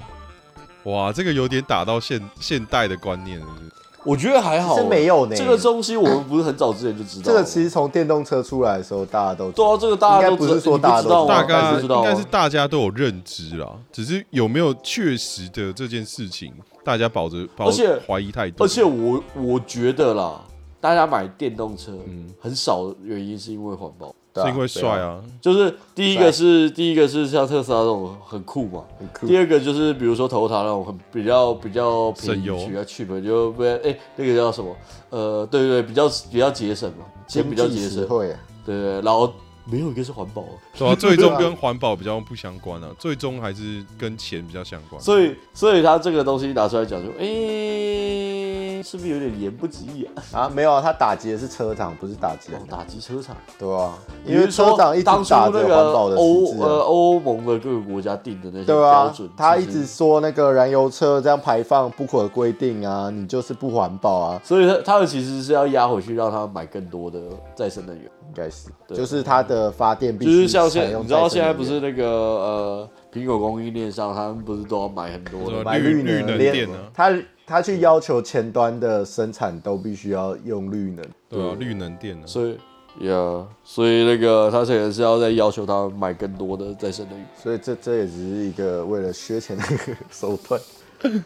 哇，这个有点打到现现代的观念，是不是？我觉得还好，是没有呢。这个东西我们不是很早之前就知道。这个其实从电动车出来的时候，大家都知道。对啊，这个大家都不是说大家都知道，大概应该是大家都有认知啦，只是有没有确实的这件事情，大家保着保怀疑太多。而且我我觉得啦，大家买电动车，嗯，很少的原因是因为环保。是因为帅啊，就是第一个是第一个是像特斯拉这种很酷嘛，很酷。第二个就是比如说 Toyota 那种很比较比较便宜，比较 cheap，就不哎那个叫什么？呃，对对对，比较比较节省嘛，钱比较节省，对对，然后。没有一个是环保，对啊，最终跟环保比较不相关啊，最终还是跟钱比较相关。所以，所以他这个东西拿出来讲，就哎、欸，是不是有点言不及义啊？啊，没有啊，他打击的是车厂，不是打击、哦、打击车厂，对啊，因为车厂一直打着环保的欧呃欧盟的各个国家定的那些标准，对啊，他一直说那个燃油车这样排放不可规定啊，你就是不环保啊，所以他他们其实是要压回去，让他买更多的再生能源。应该是，就是它的发电必须就是像现，你知道现在不是那个呃苹果供应链上，他们不是都要买很多的买绿能电呢？他他去要求前端的生产都必须要用绿能，对啊，绿能电呢？所以呀，所以那个他现在是要再要求他买更多的再生能源，所以这这也只是一个为了削钱的一个手段。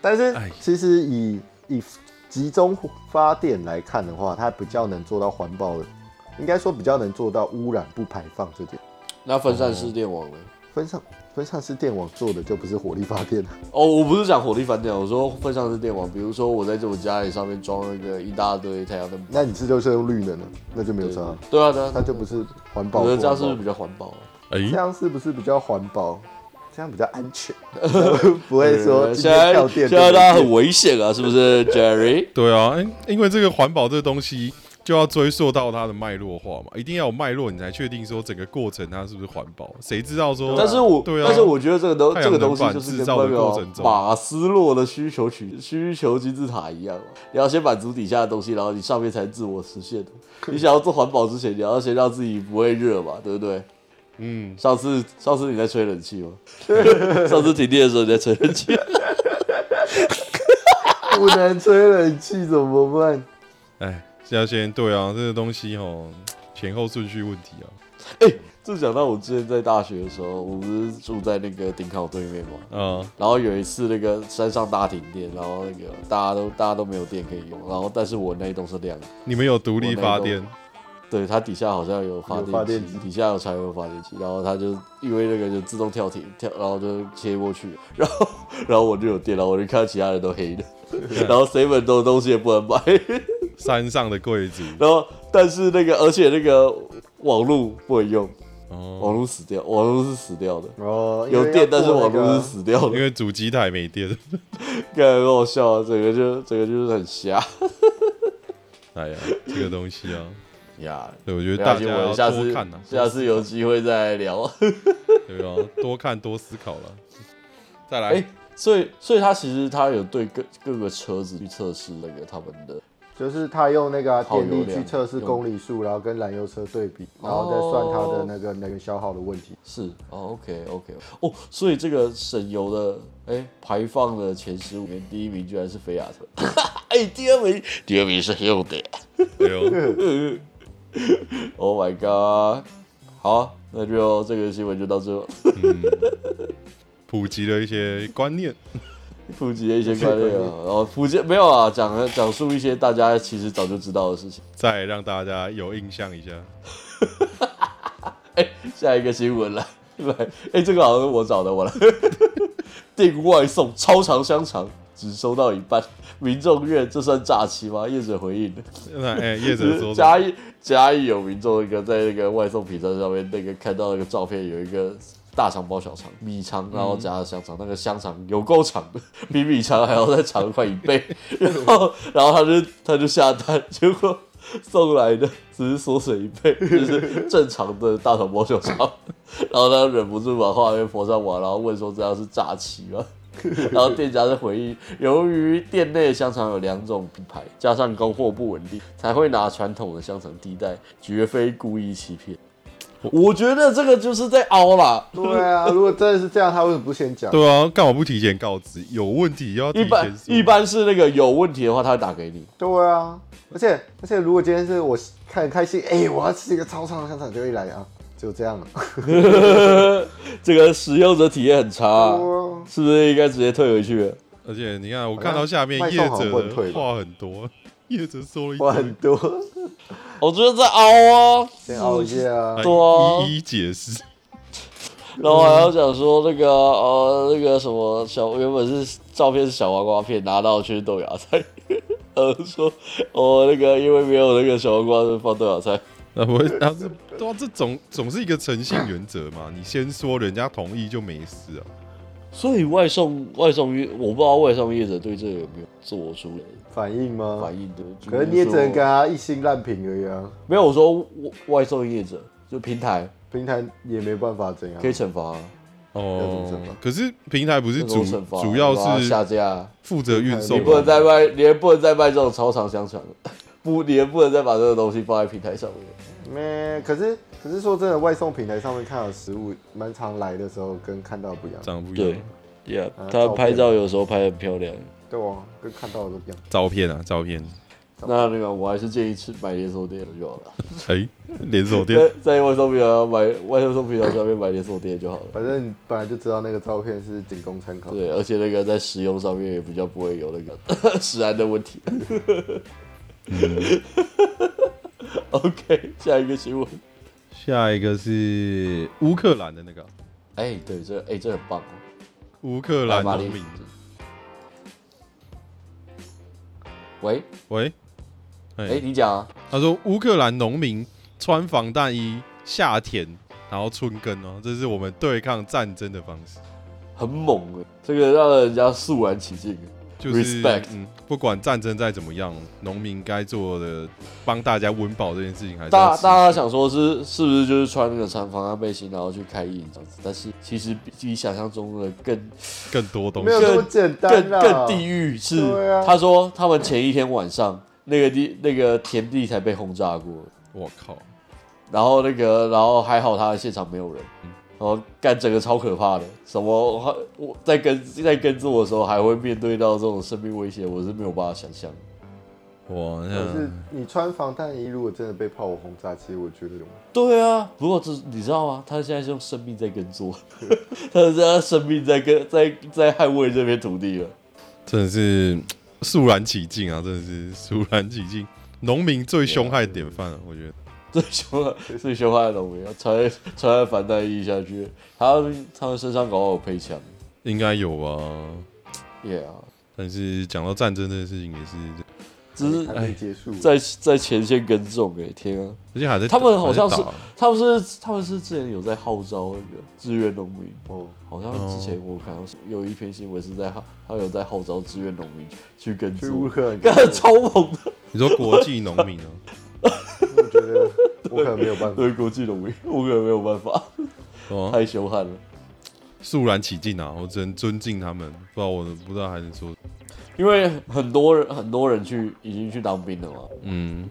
但是其实以以集中发电来看的话，它比较能做到环保的。应该说比较能做到污染不排放这点。那分散式电网呢？分散分散式电网做的就不是火力发电了。哦，我不是讲火力发电，我说分散式电网，比如说我在这我家里上面装了一个一大堆太阳能，那你这就是用绿能了，那就没有差。对啊，对啊，那就不是环保。我觉得这样是不是比较环保？哎，这样是不是比较环保？这样比较安全，不会说现在现在大家很危险啊，是不是，Jerry？对啊，因为这个环保这个东西。就要追溯到它的脉络化嘛，一定要有脉络，你才确定说整个过程它是不是环保。谁知道说？但是我，对啊，但是我觉得这个东这个东西就是制造的过程中，马斯洛的需求取需求金字塔一样，你要先满足底下的东西，然后你上面才自我实现。你想要做环保之前，你要先让自己不会热嘛，对不对？嗯。上次上次你在吹冷气吗？上次停电的时候你在吹冷气。不能吹冷气怎么办？哎。要先对啊，这个东西哦，前后顺序问题啊。哎、欸，这讲到我之前在大学的时候，我不是住在那个顶考对面嘛。嗯。然后有一次那个山上大停电，然后那个大家都大家都没有电可以用，然后但是我那一栋是亮的。你们有独立发电？对，它底下好像有发电机，底下有柴油发电机，然后它就因为那个就自动跳停跳，然后就切过去，然后然后我就有电了，我就看到其他人都黑的，然后 seven 多的东西也不能买。山上的贵族，然后但是那个，而且那个网络不能用，哦、网络死掉，网络是死掉的。哦，有电，但是网络是死掉的，因为主机台没电。感觉很好笑啊，整个就整个就是很瞎。哎呀，这个东西啊，呀，对，我觉得大家下次看呐、啊，下次有机会再聊。对啊，多看多思考了。再来，欸、所以所以他其实他有对各各个车子去测试那个他们的。就是他用那个、啊、电力去测试公里数，然后跟燃油车对比，然后再算它的那个能源消耗的问题。是哦，OK OK 哦，所以这个省油的哎、欸、排放的前十五名，第一名居然是菲亚特，哎、欸，第二名第二名是 Hyundai。Oh my god！好、啊，那就这个新闻就到这。嗯，普及了一些观念。普及一些观念啊，然后普及没有啊，讲讲述一些大家其实早就知道的事情，再让大家有印象一下。哎、欸，下一个新闻来，来，哎、欸，这个好像是我找的，我来。订外送超长香肠只收到一半，民众怨这算诈欺吗？业者回应，哎，业者 说嘉义嘉义有民众一个在那个外送平台上面那个看到那个照片，有一个。大肠包小肠，米肠，然后加了香肠，嗯、那个香肠有够长的，比米肠还要再长快一倍。然后，然后他就他就下单，结果送来的只是缩水一倍，就是正常的大肠包小肠。然后他忍不住把画面泼上网，然后问说这样是诈欺吗？然后店家的回应：由于店内的香肠有两种品牌，加上供货不稳定，才会拿传统的香肠替代，绝非故意欺骗。我觉得这个就是在凹啦。对啊，如果真的是这样，他为什么不先讲？对啊，干嘛不提前告知？有问题要提前一般一般是那个有问题的话，他会打给你。对啊，而且而且如果今天是我看很开心，哎、欸，我要吃一个超长的香肠，就一来啊，就这样了。这个使用者体验很差、啊，是不是应该直接退回去？而且你看，我看到下面业者的话很多，业者说了一话很多。我觉得在凹啊，先凹一下啊，对啊，一一解释。然后还要讲说那个呃那个什么小原本是照片是小黄瓜片，拿到却是豆芽菜。呃说哦那个因为没有那个小黄瓜，就放豆芽菜。那不会，他是对啊，这总总是一个诚信原则嘛。你先说人家同意就没事啊。所以外送外送业，我不知道外送业者对这个有没有做出反应吗？反应的，可能你也只能跟他一心烂评而已啊。没有，我说外送业者就平台，平台也没办法怎样，可以惩罚哦。可是平台不是主主要是下架，负责运送，你不能再卖，你也不能再卖这种超长香肠，不，你也不能再把这个东西放在平台上面。没，可是。可是说真的，外送平台上面看到食物蛮常来的时候，跟看到不一样，长得不一样。对，Yeah，他拍照有时候拍得很漂亮。对哦，跟看到的都不一样。照片啊，照片。那那个，我还是建议去买连锁店的就好了。哎、欸，连锁店在外送平台买外送平台上面买连锁店就好了。反正你本来就知道那个照片是仅供参考。对，而且那个在使用上面也比较不会有那个 食安的问题。嗯、OK，下一个新闻。下一个是乌克兰的那个，哎、欸，对，这哎、欸，这很棒哦。乌克兰农民，喂喂，哎、欸，你讲啊。他说乌克兰农民穿防弹衣下田，然后春耕哦，这是我们对抗战争的方式，很猛哎，这个让人家肃然起敬。就是 Respect，嗯，不管战争再怎么样，农民该做的帮大家温饱这件事情还是大大家想说是是不是就是穿那个长防弹背心然后去开印这样子？但是其实比你想象中的更更多东西，没有那么简单，更更地狱是。啊、他说他们前一天晚上那个地那个田地才被轰炸过，我靠！然后那个然后还好他的现场没有人。嗯哦，干整个超可怕的，什么我在跟在耕作的时候还会面对到这种生命威胁，我是没有办法想象。哇，可是你穿防弹衣，如果真的被炮火轰炸，其实我觉得对啊。不过这你知道吗？他现在是用生命在耕作，他是他生命在跟在在捍卫这片土地了。真的是肃然起敬啊！真的是肃然起敬，农民最凶悍典范了，我觉得。最凶的，最凶悍的农民，穿 穿防弹衣下去，他们他们身上搞好有配枪，应该有吧？Yeah，但是讲到战争这件事情也是，只是还没结束，在在前线耕种哎，天啊！而且还在，他们好像是，他们是他们是之前有在号召那个志愿农民哦，好像之前我看到有一篇新闻是在号，他有在号召志愿农民去耕种，干超猛的。你说国际农民啊？我觉得我可能没有办法，对国际农民，我可能没有办法，哦、太凶悍了。肃然起敬啊！我只能尊敬他们，不知道我不知道还能说，因因为很多人很多人去已经去当兵了嘛，嗯，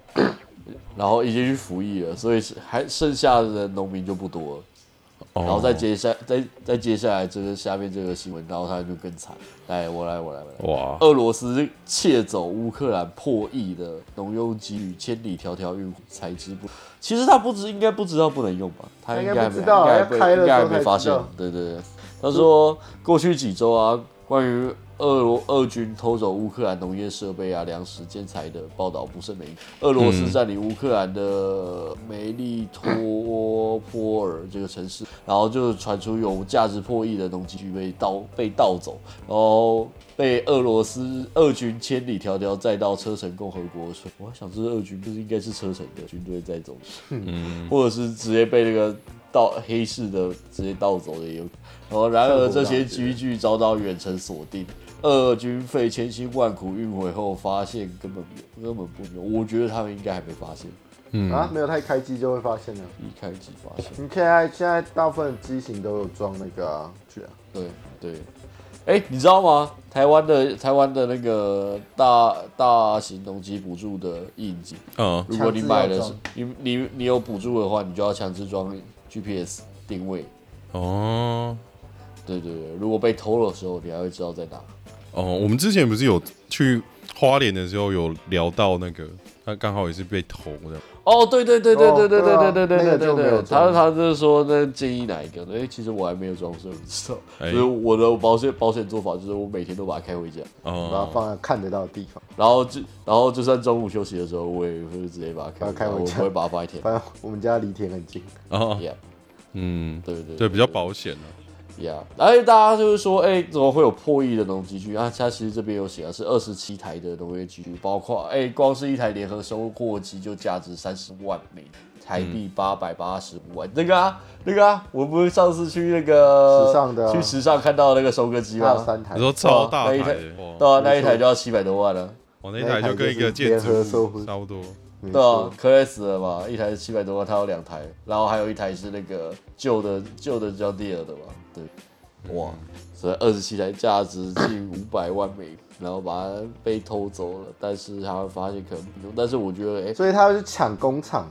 然后已经去服役了，所以还剩下的农民就不多了。然后再接下，再再接下来这个下面这个新闻，然后他就更惨。来，我来，我来，我来。哇！俄罗斯窃走乌克兰破亿的农用机与千里迢迢运才知不？其实他不知应该不知道不能用吧？他应该不知道，应该应该没发现。对对对，他说过去几周啊，关于。俄罗俄军偷走乌克兰农业设备啊、粮食、建材的报道不胜枚举。俄罗斯占领乌克兰的梅利托波尔这个城市，然后就传出有价值破亿的农机具被盗被盗走，然后被俄罗斯俄军千里迢迢载到车臣共和国。我还想，这是俄军，不是应该是车臣的军队在走，嗯，或者是直接被那个盗黑市的直接盗走的也有。然后，然而这些机具遭到远程锁定。俄军费千辛万苦运回后，发现根本没有，根本不用。我觉得他们应该还没发现。嗯啊，没有，他一开机就会发现了。一开机发现。你现在现在大部分机型都有装那个啊，去啊。对对。哎、欸，你知道吗？台湾的台湾的那个大大型农机补助的印记，嗯，如果你买的是你你你有补助的话，你就要强制装 GPS 定位。哦。对对对，如果被偷的时候，你还会知道在哪。哦，我们之前不是有去花莲的时候有聊到那个，他刚好也是被偷的。哦，对对对对对对对对对对对对对，他他就是说那建议哪一个？哎，其实我还没有装，所以不知道。所以我的保险保险做法就是我每天都把它开回家，然后放在看得到的地方。然后就然后就算中午休息的时候，我也会直接把它开开回家，我不会把它放在田。反正我们家离田很近。哦，嗯，对对对，比较保险呀，而且大家就是说，哎、欸，怎么会有破亿的农机具啊？它其实这边有写的是二十七台的农业机具，包括哎、欸，光是一台联合收获机就价值三十万美台币八百八十五万。那个啊，那个啊，我们不是上次去那个时尚的，去时尚看到那个收割机吗？三台，你说超大台，对啊，那一台就要七百多万了。我那一台就跟一个建筑差不多。对啊，可以死了嘛？一台是七百多万，它有两台，然后还有一台是那个旧的旧的叫 Deere 的嘛？对。哇，所以二十七台价值近五百万美，然后把它被偷走了，但是他会发现可能不用，但是我觉得，哎、欸，所以他要去抢工厂，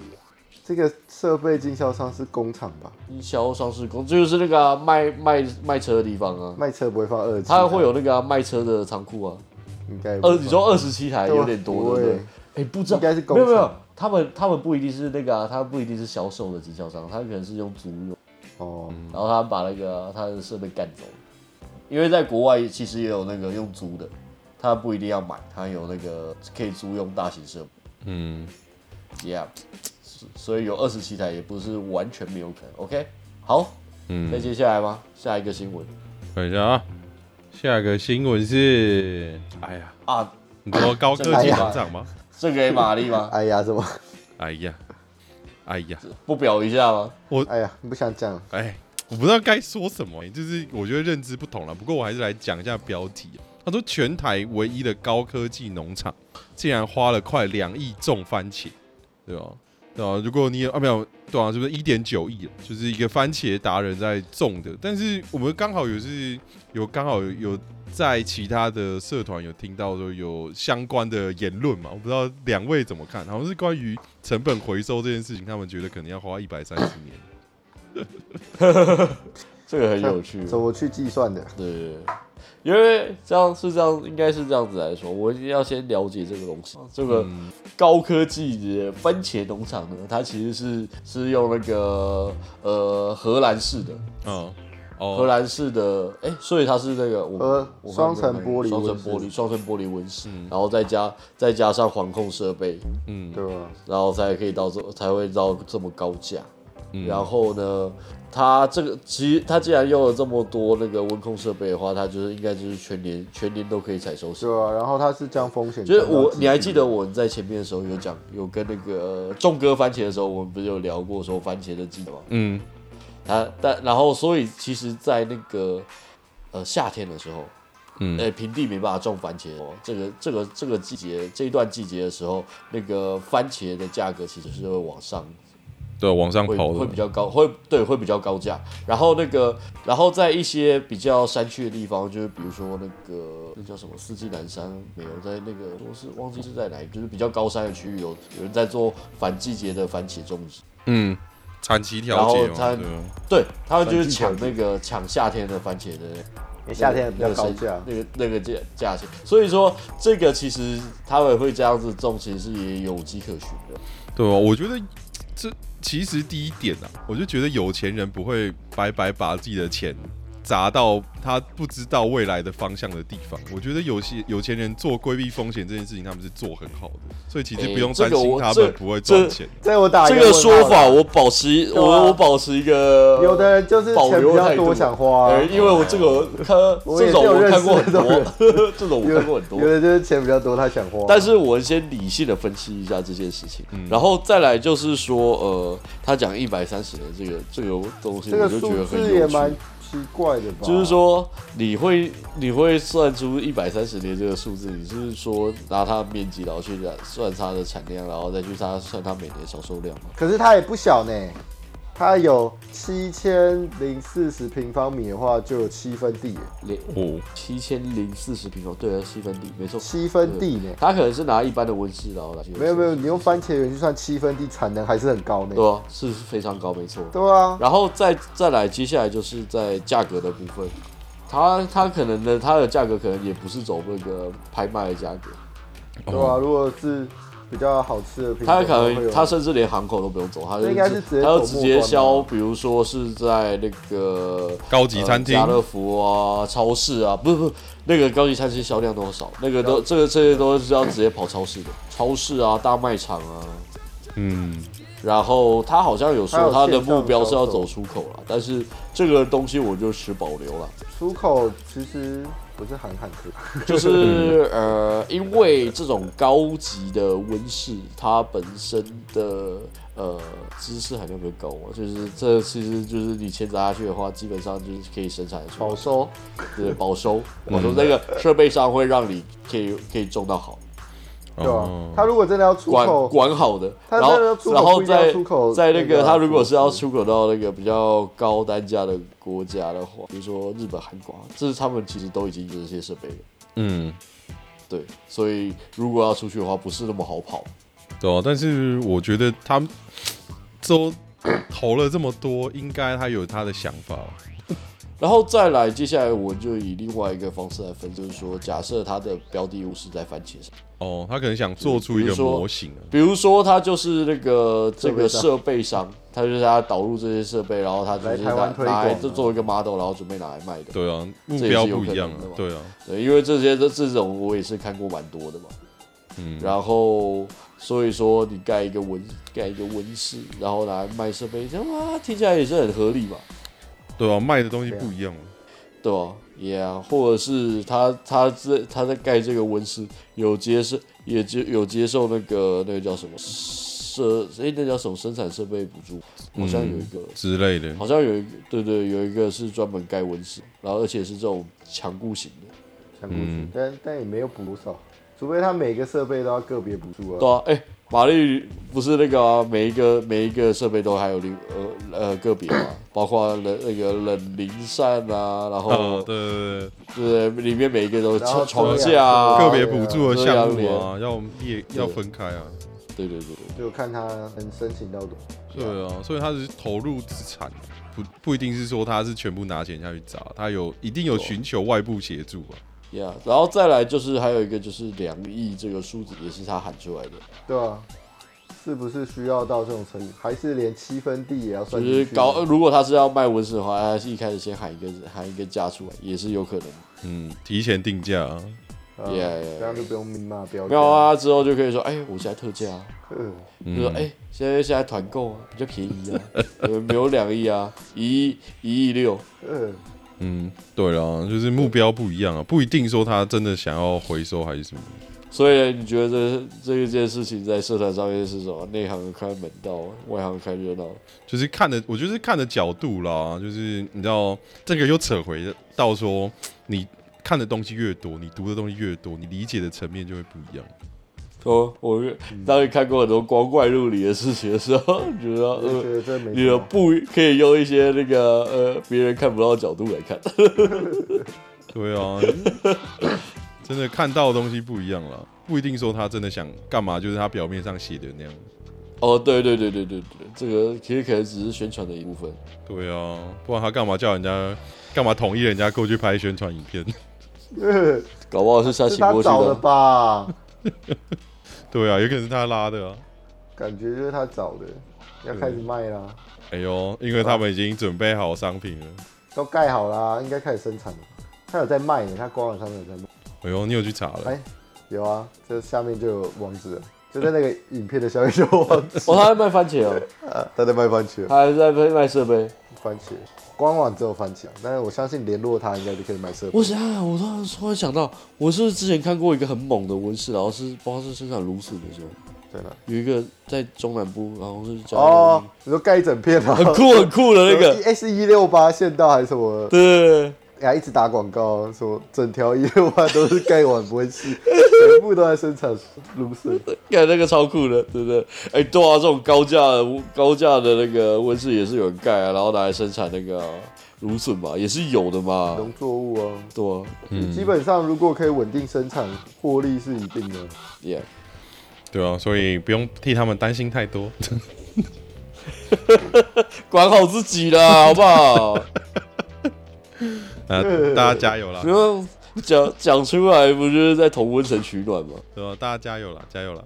这个设备经销商是工厂吧？经销商是工，就是那个、啊、卖卖卖车的地方啊，卖车不会放二十七，他会有那个、啊、卖车的仓库啊，应该二，你说二十七台有点多，对不对？哎、欸，不知道，应该是工厂，没有没有，他们他们不一定是那个啊，他不一定是销售的经销商，他可能是用租用。哦，嗯、然后他把那个他的设备干走，因为在国外其实也有那个用租的，他不一定要买，他有那个可以租用大型设备。嗯，Yeah，所以有二十七台也不是完全没有可能。OK，好，嗯，再接下来吗，下一个新闻，等一下啊，下一个新闻是，哎呀啊，你说高科技农场吗？这给玛丽吗？哎呀，怎么？哎呀。哎呀，不表一下吗？我哎呀，你不想讲？哎，我不知道该说什么，就是我觉得认知不同了。不过我还是来讲一下标题。他说，全台唯一的高科技农场竟然花了快两亿种番茄，对吧？对啊，如果你有啊没有，对啊，是不是一点九亿？就是一个番茄达人在种的。但是我们刚好也是有刚好有。在其他的社团有听到说有相关的言论嘛？我不知道两位怎么看，好像是关于成本回收这件事情，他们觉得可能要花一百三十年。这个很有趣，怎么去计算的？对，因为这样是这样，应该是这样子来说，我一定要先了解这个东西。这个高科技的番茄农场呢，它其实是是用那个呃荷兰式的，嗯。荷兰式的，哎、欸，所以它是那个我双层玻璃，双层玻璃，双层玻璃温室，嗯、然后再加再加上环控设备，嗯，对吧？然后才可以到这才会到这么高价。嗯、然后呢，它这个其实它既然用了这么多那个温控设备的话，它就是应该就是全年全年都可以采收。对啊，然后它是将风险，就是我你还记得我们在前面的时候有讲有跟那个种哥番茄的时候，我们不是有聊过说番茄的季吗？嗯。啊，但然后，所以其实，在那个呃夏天的时候，嗯，哎，平地没办法种番茄哦。这个这个这个季节这一段季节的时候，那个番茄的价格其实是会往上，对，往上会跑会比较高，会对会比较高价。然后那个，然后在一些比较山区的地方，就是比如说那个那叫什么四季南山，没有在那个我是忘记是在哪，就是比较高山的区域有有人在做反季节的番茄种植。嗯，产期调节，嘛对，对他们就是抢那个抢夏天的番茄的。夏天比较高价，那个那个价价钱，所以说这个其实他们会这样子种，其实是也有迹可循的。对啊，我觉得这其实第一点啊，我就觉得有钱人不会白白把自己的钱。砸到他不知道未来的方向的地方，我觉得有些有钱人做规避风险这件事情，他们是做很好的，所以其实不用担心他们不会赚钱。在我打这个说法，我保持我我保持一个，有的人就是钱比较多想花，因为我这个他 这种我看过很多，这种我看过很多，有的就是钱比较多他想花。但是我先理性的分析一下这件事情，嗯。然后再来就是说，呃，他讲一百三十年这个这个东西，我就觉得很有趣。奇怪的吧，就是说你会你会算出一百三十年这个数字，你是说拿它的面积然后去算它的产量，然后再去它算它每年销售量吗？可是它也不小呢。它有七千零四十平方米的话，就有七分地。哦，七千零四十平方，对啊，七分地，没错，七分地呢。它可能是拿一般的温室然后来。没有没有，你用番茄园去算七分地，产能还是很高呢。对啊，是非常高，没错。对啊，然后再再来，接下来就是在价格的部分，它它可能呢它的价格可能也不是走那个拍卖的价格。对啊，如果是。比较好吃的，他可能他甚至连航口都不用走，他就他就直接销，比如说是在那个高级餐厅、家乐福啊、超市啊，不是不是那个高级餐厅销量多少，那个都这个这些都是要直接跑超市的，超市啊、大卖场啊，嗯，然后他好像有说他的目标是要走出口了，但是这个东西我就持保留了。出口其实。不是很坎坷，就是呃，因为这种高级的温室，它本身的呃知识含量比较高嘛，就是这其实就是你钱砸下去的话，基本上就是可以生产出保收，对，保收，保收那个设备上会让你可以可以种到好。对啊，他如果真的要出口，管管好的，然后然后在在那个他如果是要出口到那个比较高单价的国家的话，比如说日本、韩国，这是他们其实都已经有这些设备了。嗯，对，所以如果要出去的话，不是那么好跑。对啊，但是我觉得他都投了这么多，应该他有他的想法。然后再来，接下来我就以另外一个方式来分，就是说，假设他的标的物是在番茄上，哦，他可能想做出一个模型，比如说他就是那个这个设备商，他就是他导入这些设备，然后他就是拿拿来就做一个 model，然后准备拿来卖的。对啊，目标不一样啊，对啊，对，因为这些这这种我也是看过蛮多的嘛，嗯，然后所以说你盖一个温盖一个温室，然后拿来卖设备，哇，听起来也是很合理嘛。对啊，卖的东西不一样，对啊，Yeah，或者是他他在他在盖这个温室，有接受也接有接受那个那个叫什么设哎那叫什么生产设备补助，好像有一个、嗯、之类的，好像有一个对，对对，有一个是专门盖温室，然后而且是这种强固型的，强固型，嗯、但但也没有补多少，除非他每个设备都要个别补助啊。对啊，哎。马力不是那个、啊、每一个每一个设备都还有零呃呃个别嘛，包括冷那个冷凝扇啊，然后、哦、对对对，对里面每一个都床床架啊，个别补助的项目啊，要列要分开啊，对对对对，就看他能申请到多。对啊，所以他是投入资产，不不一定是说他是全部拿钱下去砸，他有一定有寻求外部协助啊。Yeah, 然后再来就是还有一个就是两亿这个数字也是他喊出来的，对啊，是不是需要到这种程度？还是连七分地也要算？就是高，如果他是要卖温室的话，他是一开始先喊一个喊一个价出来，也是有可能。嗯，提前定价啊，Yeah, 这样就不用明码标价。没有啊，之后就可以说，哎，我现在特价，嗯，就说哎，现在现在团购啊，比较便宜啊，没有两亿啊，一亿一亿六，嗯。嗯，对了，就是目标不一样啊，不一定说他真的想要回收还是什么。所以你觉得这一件事情在社团上面是什么？内行看门道，外行看热闹。就是看的，我觉得是看的角度啦。就是你知道，这个又扯回到说，你看的东西越多，你读的东西越多，你理解的层面就会不一样。哦，我当你看过很多光怪陆离的事情的时候，觉得 呃，你的不可以用一些那个呃别人看不到的角度来看。对啊，真的看到的东西不一样了，不一定说他真的想干嘛，就是他表面上写的那样。哦，对对对对对对，这个其实可能只是宣传的一部分。对啊，不然他干嘛叫人家干嘛同意人家过去拍宣传影片？搞不好是他请过去的吧？对啊，有可能是他拉的啊，感觉就是他找的，要开始卖啦。哎呦，因为他们已经准备好商品了，都盖好啦，应该开始生产了。他有在卖呢，他官网上面有在卖。哎呦，你有去查了？哎，有啊，这下面就有网址了，就在那个影片的下面就有网址。哦，他在卖番茄哦，啊，他在卖番茄，他还在卖设备，番茄。官网只有番茄，但是我相信联络他应该就可以买设备。我想，我突然突然想到，我是不是之前看过一个很猛的温室，然后是不知道是生产芦笋的时候，对了，有一个在中南部，然后是叫哦，你说盖一整片吗，很酷很酷的那个，S 一六八县道还是什么？对。呀，一直打广告，说整条一六八都是盖碗不会死，全部都在生产芦笋，看那个超酷的，对不对？哎、欸，对啊，这种高价高价的那个温室也是有人盖啊，然后拿来生产那个芦笋嘛，也是有的嘛。农作物啊，对啊，嗯，基本上如果可以稳定生产，获利是一定的。Yeah，对啊，所以不用替他们担心太多，管好自己啦，好不好？啊！大家加油啦！讲讲出来不就是在同温层取暖吗？对吧？大家加油啦，加油啦！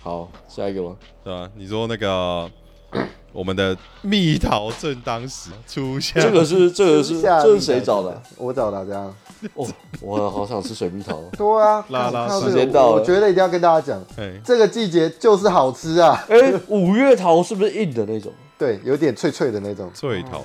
好，下一个吗？对吧？你说那个 我们的蜜桃正当时出现，这个是这个是这是谁找的？我找的，这样。哦，我好想吃水蜜桃。对啊，拉拉时间到了，我觉得一定要跟大家讲，这个季节就是好吃啊！哎，五月桃是不是硬的那种？对，有点脆脆的那种脆桃。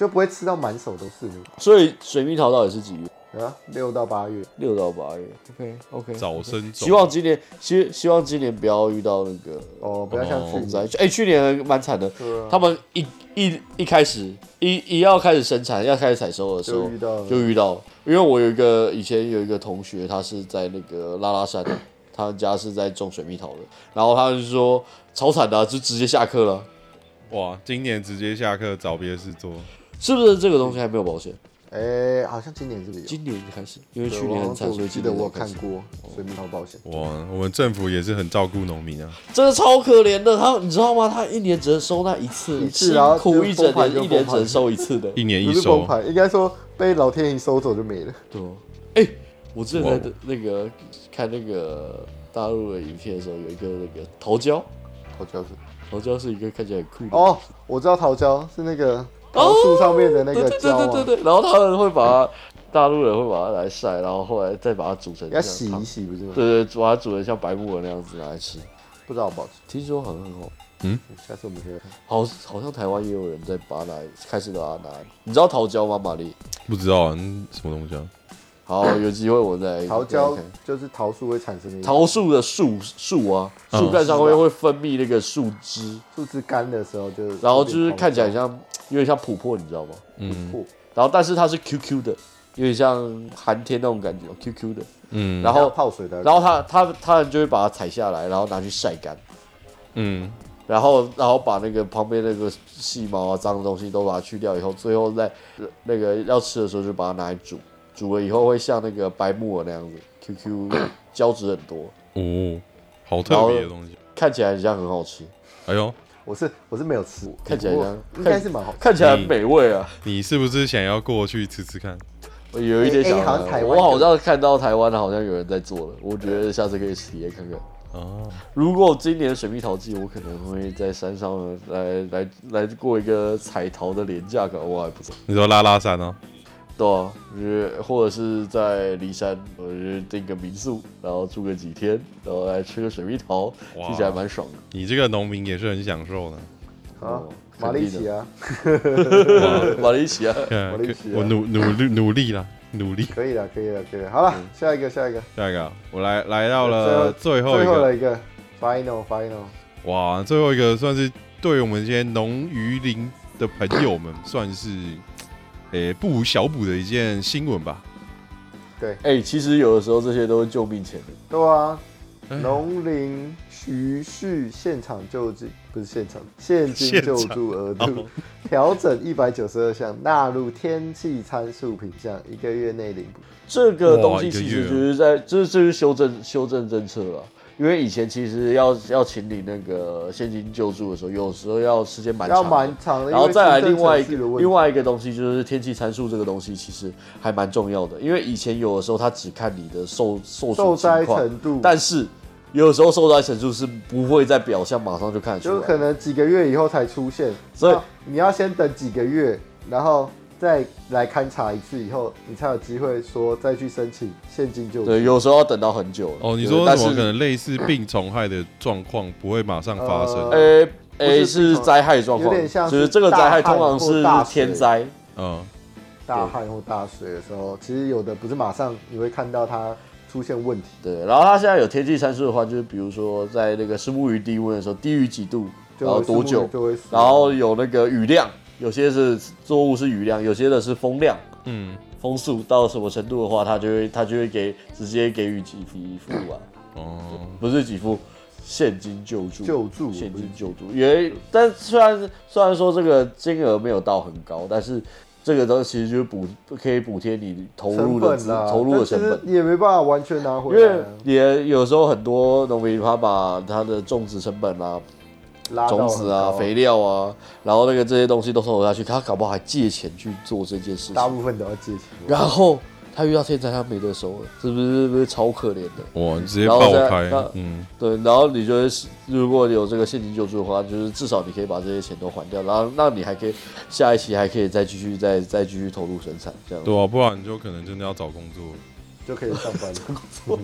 就不会吃到满手都是。所以水蜜桃到底是几月？啊，六到八月。六到八月。OK OK。早生。希望今年希希望今年不要遇到那个哦，不要像风灾。哎，去年蛮惨的。他们一一一开始一一要开始生产要开始采收的时候就遇到就遇到，因为我有一个以前有一个同学，他是在那个拉拉山，他们家是在种水蜜桃的，然后他就说超惨的，就直接下课了。哇，今年直接下课找别的事做。是不是这个东西还没有保险？哎、欸，好像今年是不是有？今年开始，因为去年很惨，所以记得我有看过水蜜桃保险。哇，我们政府也是很照顾农民啊，真的超可怜的。他，你知道吗？他一年只能收那一次，一次然后苦一整年，一年只能收一次的，一年一收。应该说被老天爷收走就没了。对，哎、欸，我之前在那个看那个大陆的影片的时候，有一个那个桃胶，桃胶是桃胶是一个看起来很酷哦，我知道桃胶是那个。桃树上面的那个胶、啊哦、对，对对对对，然后他们会把它，大陆人会把它来晒，然后后来再把它煮成要洗一洗，不是吗？对对，把它煮成像白木耳那样子拿来吃，不知道好不好吃？听说好像很好。嗯，下次我们可以看。好，好像台湾也有人在把它拿来，开始把它拿。你知道桃胶吗，玛丽？不知道啊，什么东西啊？好，有机会我再。桃胶就是桃树会产生的。桃树的树树啊，树干上面会分泌那个树枝，树枝干的时候就，然后就是看起来像。有点像琥珀，你知道吗？嗯，然后但是它是 QQ 的，有点像寒天那种感觉，QQ 的。嗯，然后泡水的，然后他他他们就会把它采下来，然后拿去晒干。嗯，然后然后把那个旁边那个细毛啊、脏的东西都把它去掉以后，最后在那个要吃的时候就把它拿来煮，煮了以后会像那个白木耳那样子，QQ 胶质很多。哦，好特别的东西，看起来很像很好吃。哎呦。我是我是没有吃，看起来应该是蛮好，看起来很美味啊你！你是不是想要过去吃吃看？我有一点想，我好像看到台湾好像有人在做了，我觉得下次可以体验看看。哦，如果今年水蜜桃季，我可能会在山上来来来过一个采桃的廉价感我还不错。你说拉拉山哦？对啊，或者是在骊山，我就订个民宿，然后住个几天，然后来吃个水蜜桃，听起来蛮爽的。你这个农民也是很享受的。啊，马力奇啊，马力奇啊，马力奇，我努努力努力了，努力。可以了，可以了，可以了。好了，下一个，下一个，下一个，我来来到了最后一个，一个，final final。哇，最后一个算是对我们这些农渔林的朋友们算是。诶、欸，不无小补的一件新闻吧？对，哎、欸，其实有的时候这些都是救命钱的。对啊，农林徐畜现场救济不是现场现金救助额度 调整一百九十二项，纳入天气参数品项，一个月内领补。这个东西其实就是在这这是修正修正政策了。因为以前其实要要请你那个现金救助的时候，有时候要时间蛮长，要蛮长的。然后再来另外一个另外一个东西就是天气参数这个东西其实还蛮重要的，因为以前有的时候他只看你的受受受灾程度，但是有的时候受灾程度是不会在表象马上就看出来，就可能几个月以后才出现，所以你要先等几个月，然后。再来勘察一次以后，你才有机会说再去申请现金救助。对，有时候要等到很久了。哦，你说什么可能类似病虫害的状况不会马上发生？呃、A 是灾害状况，有点像是，就是这个灾害通常是天灾。嗯，大旱或大水的时候，其实有的不是马上你会看到它出现问题。对，然后它现在有天气参数的话，就是比如说在那个虱目鱼低温的时候，低于几度，然后多久，然后有那个雨量。有些是作物是雨量，有些的是风量，嗯，风速到什么程度的话，它就会它就会给直接给予给付啊，哦，不是几付，现金救助，救助，现金救助，因为但虽然虽然说这个金额没有到很高，但是这个东西其实就是补可以补贴你投入的投入的成本，也没办法完全拿回来，因为也有时候很多农民他把他的种植成本啊。种子啊，肥料啊，然后那个这些东西都收下去，他搞不好还借钱去做这件事情。大部分都要借钱。然后他遇到天灾，他没得收了，是不是？是不是超可怜的？哇，直接爆开。嗯，对。然后你觉得如果有这个现金救助的话，就是至少你可以把这些钱都还掉，然后那你还可以下一期还可以再继续再再继续投入生产，这样。对啊，不然你就可能真的要找工作，就可以上班了。工作。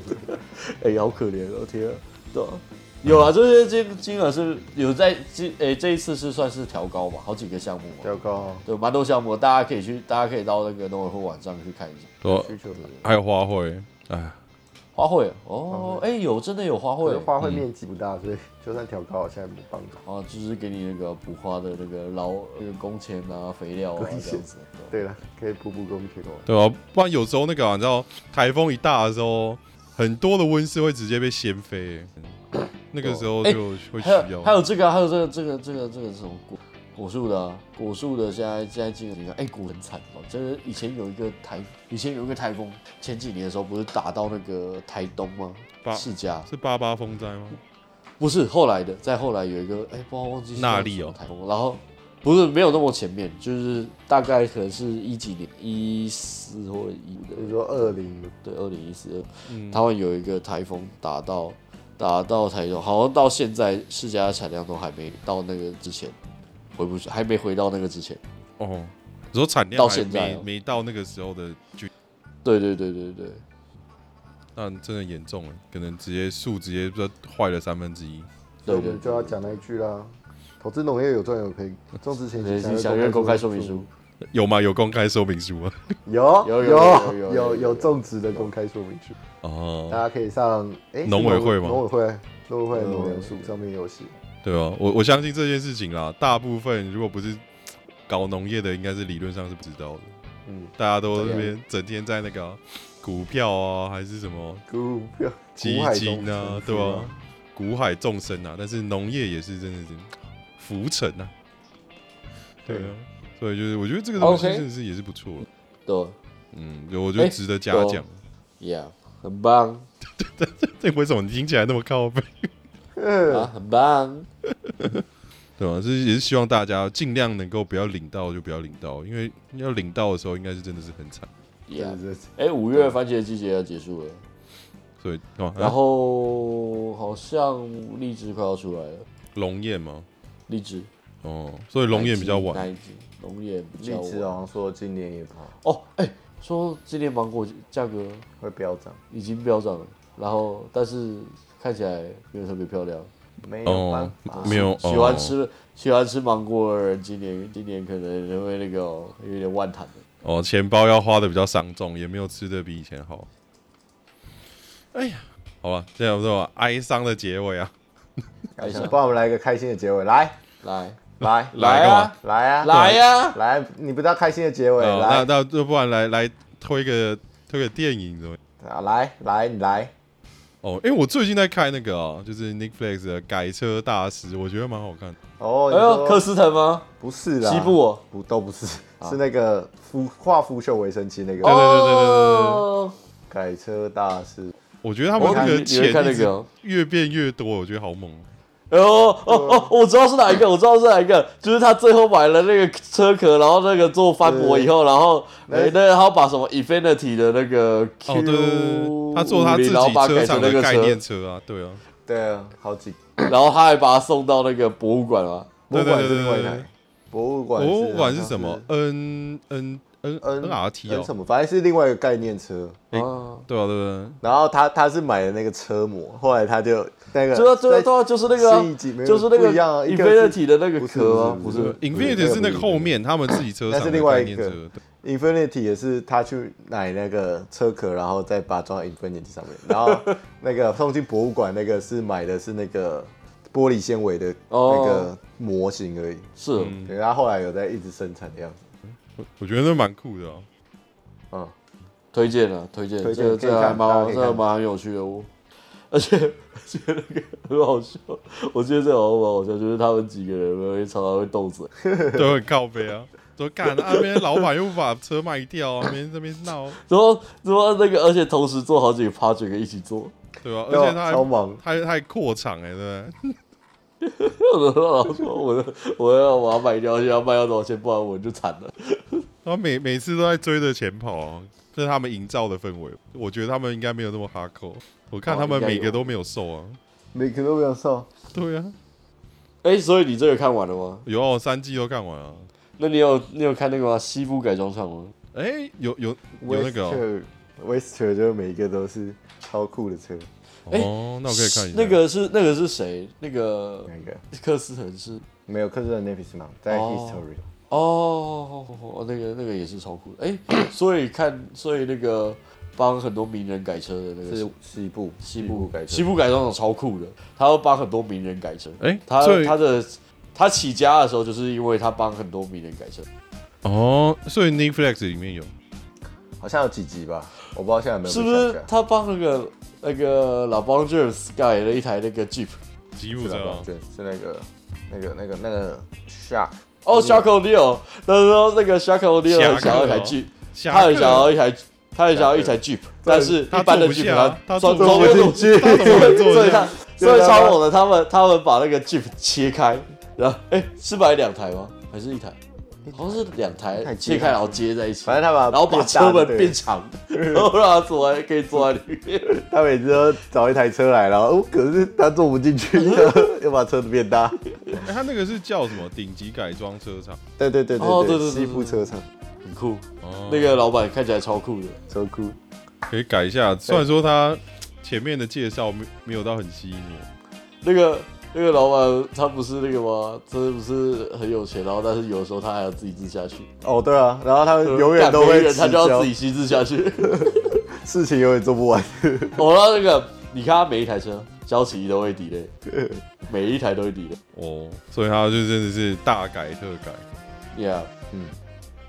哎、欸，好可怜哦，天啊，对啊。有啊，这些金金额是有在金诶、欸，这一次是算是调高吧，好几个项目嘛。调高、啊，对，蛮多项目，大家可以去，大家可以到那个农委会网站去看一下。对，还有花卉，哎，花卉哦，哎、欸，有真的有花卉，花卉面积不大，所以就算调高，现在没帮助。啊，就是给你那个补花的那个劳那个工钱啊，肥料啊这样子。对了，可以补补工钱。对啊，不然有时候那个、啊、你知道台风一大的时候，很多的温室会直接被掀飞。那个时候就会需要，还有还有这个，还有这个这个这个这个什么果果树的果树的，现在现在进你看，哎，果很惨哦。就是以前有一个台，以前有一个台风，前几年的时候不是打到那个台东吗？世家是八八风灾吗？不是，后来的，再后来有一个，哎，不知道忘记哪里有台风，然后不是没有那么前面，就是大概可能是一几年，一四或一比如说二零，对，二零一四二，嗯，他们有一个台风打到。打到台中，好像到现在世家的产量都还没到那个之前，回不去，还没回到那个之前。哦，你说产量到现在没到那个时候的就，对对对对对，那真的严重了，可能直接树直接就坏了三分之一。对对，就要讲那一句啦，投资农业有赚有赔，种植前请详阅公开说明书。有吗？有公开说明书吗？有有有有有有种植的公开说明书哦，大家可以上哎农委会吗？农委会农委会农粮署上面有写。对啊，我我相信这件事情啦，大部分如果不是搞农业的，应该是理论上是不知道的。嗯，大家都那边整天在那个股票啊，还是什么股票基金啊，对吧？股海众生啊，但是农业也是真的是浮沉啊。对啊。所以就是，我觉得这个东西真的是也是不错的。对，嗯，我觉得值得嘉奖。Yeah，很棒。这 这为什么你听起来那么靠背？啊，很棒。对吧？这也是希望大家尽量能够不要领到就不要领到，因为要领到的时候，应该是真的是很惨。Yeah，哎，五月番茄季节要结束了。所以，然后好像荔枝快要出来了。龙眼吗？荔枝。哦，所以龙眼比较晚。农业比较，荔枝好像说今年也不好哦。哎、欸，说今年芒果价格会飙涨，已经飙涨了。然后，但是看起来没有特别漂亮。没有办法，没有喜欢吃、哦、喜欢吃芒果的人，今年今年可能因为那个有点万谈的哦，钱包要花的比较伤重，也没有吃的比以前好。哎呀，好吧，这样不错，哀伤的结尾啊。哀伤，帮我们来一个开心的结尾，来来。来 来啊，来啊，来呀，来！你不知道开心的结尾，来，那那要不然来来推个推个电影怎么？啊，来来你来，哦，哎，我最近在看那个啊，就是 Netflix 的改车大师，我觉得蛮好看。哦，哎呦，柯斯腾吗？不是啦，西部不都不是，是那个腐化腐朽为神奇那个。对对对对对对，改车大师，我觉得他们那个钱越变越多，我觉得好猛。哦哦哦，我知道是哪一个，我知道是哪一个，就是他最后买了那个车壳，然后那个做翻模以后，然后哎，那他把什么 Infinity 的那个 Q，他做他自己车厂的概念车啊，对啊，对啊，好几，然后他还把他送到那个博物馆啊，博物馆是另外一台，博物馆博物馆是什么？N N。N N R T 哦，什么？反正是另外一个概念车啊。对啊，对啊。然后他他是买的那个车模，后来他就那个，对啊，对啊，就是那个，就是那个一样 Infinity 的那个壳啊，不是，Infinity 是那个后面他们自己车厂的概念车。Infinity 也是他去买那个车壳，然后再把它装在 Infinity 上面。然后 那个送进博物馆那个是买的是那个玻璃纤维的那个模型而已。是，对，他后来有在一直生产的样子。我觉得那蛮酷的哦，嗯，推荐了，推荐，这个这个还蛮，这个蛮有趣的哦，而且 而且那个很好笑，我觉得这个好好笑，就是他们几个人会常常会斗嘴，都很靠北啊，说干那边老板又不把车卖掉，那边这边闹，说说那个，而且同时做好几个 project 一起做，对吧？而且他还超忙，他还扩厂哎，对不对？我老说，我我要我要卖掉，要卖要多少钱？不然我就惨了。他每每次都在追着钱跑，啊这是他们营造的氛围。我觉得他们应该没有那么哈扣。我看他们每个都没有瘦啊，每个都没有瘦。对啊。哎，所以你这个看完了吗？有，三季都看完了。那你有你有看那个吗？西部改装厂吗？哎，有有有那个。Wester 就每一个都是超酷的车。哦，那我可以看一下。那个是那个是谁？那个哪个？克斯腾是？没有克斯腾那匹是吗？在 History。哦，那个那个也是超酷的。哎，所以看，所以那个帮很多名人改车的那个是西部西部改西部改装厂超酷的，他会帮很多名人改车。哎，他他的他起家的时候就是因为他帮很多名人改车。哦，所以 Netflix 里面有，好像有几集吧？我不知道现在有没有。是不是他帮那个？那个老邦 James 改了一台那个 Jeep，吉普车。对，是那个那个那个那个 Shark 哦，Shark O'Neal，那时候那个 Shark O'Neal 想要一台 Jeep，他很想要一台，他很想要一台 Jeep，但是一般的 Jeep 他装装不进去，所以他所以超猛的，他们他们把那个 Jeep 切开，然后哎是买两台吗？还是一台？好像是两台切开，然后接在一起，反正他把然后把车门变长，然后让他坐在可以坐在里面。他每次都找一台车来，然后可是他坐不进去，又把车子变大。他那个是叫什么？顶级改装车厂？对对对对对，西部车厂很酷。那个老板看起来超酷的，超酷。可以改一下，虽然说他前面的介绍没没有到很吸引我。那个。那个老板他不是那个吗？他不是很有钱，然后但是有的时候他还要自己治下去。哦，对啊，然后他永远都会他就要自己亲自下去，事情永远做不完。哦，那那个你看他每一台车交期都会 delay，每一台都会 delay。哦，所以他就真的是大改特改。Yeah，嗯，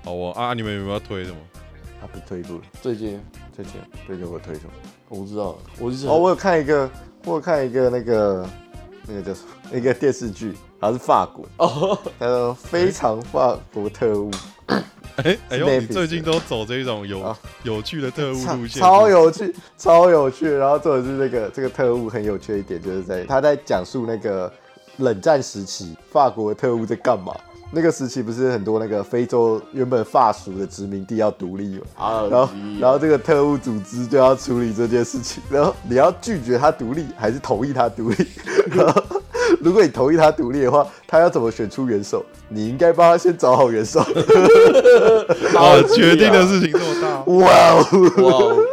好啊啊！你们有没有要推什么？他不推不？最近最近最近我推什么？我不知道，我就是哦，我有看一个，我有看一个那个。那个叫什么？一个电视剧，好像是法国哦，他说《非常法国特务》。哎哎呦，你最近都走这种有有趣的特务路线，超有趣，超有趣。然后做的是那个这个特务很有趣的一点，就是在他在讲述那个冷战时期法国的特务在干嘛。那个时期不是很多那个非洲原本法属的殖民地要独立嘛？啊，然后然后这个特务组织就要处理这件事情，然后你要拒绝他独立，还是同意他独立？然后如果你同意他独立的话，他要怎么选出元首？你应该帮他先找好元首。好，决定的事情这么大，哇哦！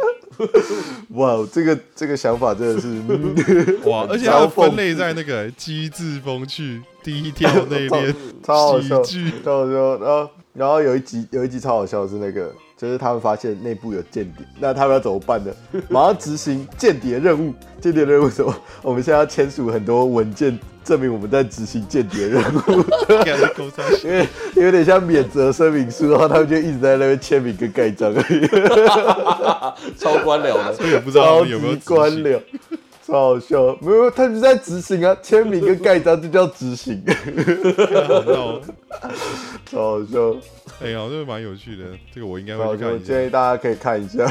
哇，这个这个想法真的是 哇，而且还分类在那个机智风趣、低调内敛、超好笑，超好笑。然后然后有一集有一集超好笑的是那个，就是他们发现内部有间谍，那他们要怎么办呢？马上执行间谍任务。间谍任务什么？我们现在要签署很多文件。证明我们在执行间谍任务，因为 有点像免责声明书，然后他们就一直在那边签名跟盖章而已，超官僚的，所以也不知道有没有官僚，超好笑，没有，他就在执行啊，签名跟盖章就叫执行，超好笑。哎呀，这个蛮有趣的，这个我应该会去看一下。建议大家可以看一下，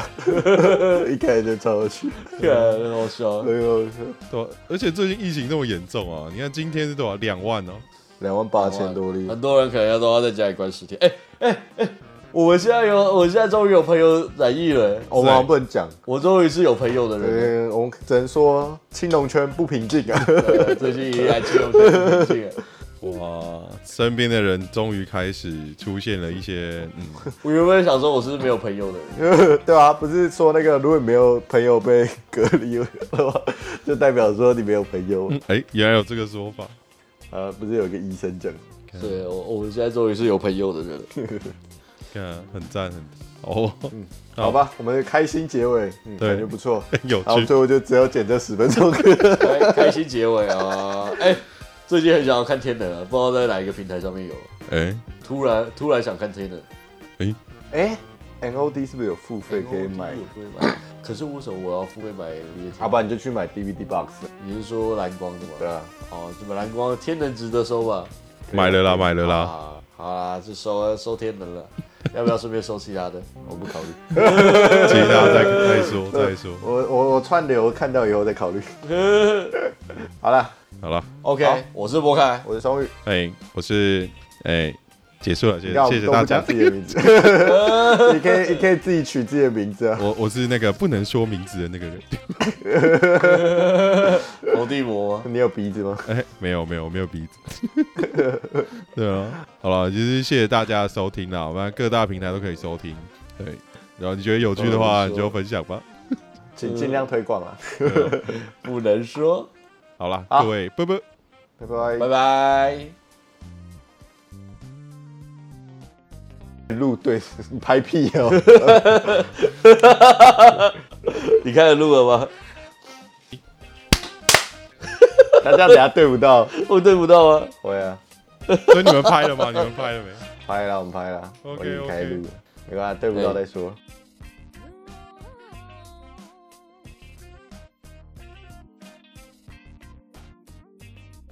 一开始就超有趣，很好笑，很好笑。对，而且最近疫情那么严重啊，你看今天是多少？两万哦，两万八千多例，很多人可能要都要在家里关十天。哎哎哎。我们现在有，我现在终于有朋友染疫了。我们不能讲，我终于是有朋友的人。我们只能说青龙圈不平静啊。最近依然青龙圈不平静。哇，身边的人终于开始出现了一些，嗯。我原本想说我是没有朋友的人，对啊，不是说那个如果没有朋友被隔离了，就代表说你没有朋友。哎、欸，原来有这个说法。啊，不是有个医生讲。对，我我们现在终于是有朋友的人。嗯，很赞，很哦，嗯，好吧，我们开心结尾，嗯，感觉不错，有趣，然后最后就只有剪这十分钟，开心结尾啊，哎，最近很想要看天能啊，不知道在哪一个平台上面有，哎，突然突然想看天能，哎哎，NOD 是不是有付费可以买？可是为什么我要付费买？好吧，你就去买 DVD box，你是说蓝光的吗？对啊，哦，这么蓝光天能值得收吧？买了啦，买了啦，好啦，就收收天能了。要不要顺便收其他的？我不考虑，其他再再说 再说。我我我串流看到以后再考虑。好了好了，OK，我是博凯，我是松玉，哎，我是哎，结束了，谢谢谢谢大家。自己的名字，你可以你可以自己取自己的名字啊。我我是那个不能说名字的那个人。佛地魔，你有鼻子吗？哎，没有没有没有鼻子。对啊，好了，就是谢谢大家的收听啦，我们各大平台都可以收听。对，然后你觉得有趣的话，你就分享吧，请尽量推广啊。不能说。好了，各位，拜拜，拜拜，拜拜。录对，你拍屁哦！你开始录了吗？他这样等下对不到，我对不到吗！会啊，所以你们拍了吗？你们拍了没？拍了，我们拍了。OK，开录了，没关系，对不到再说。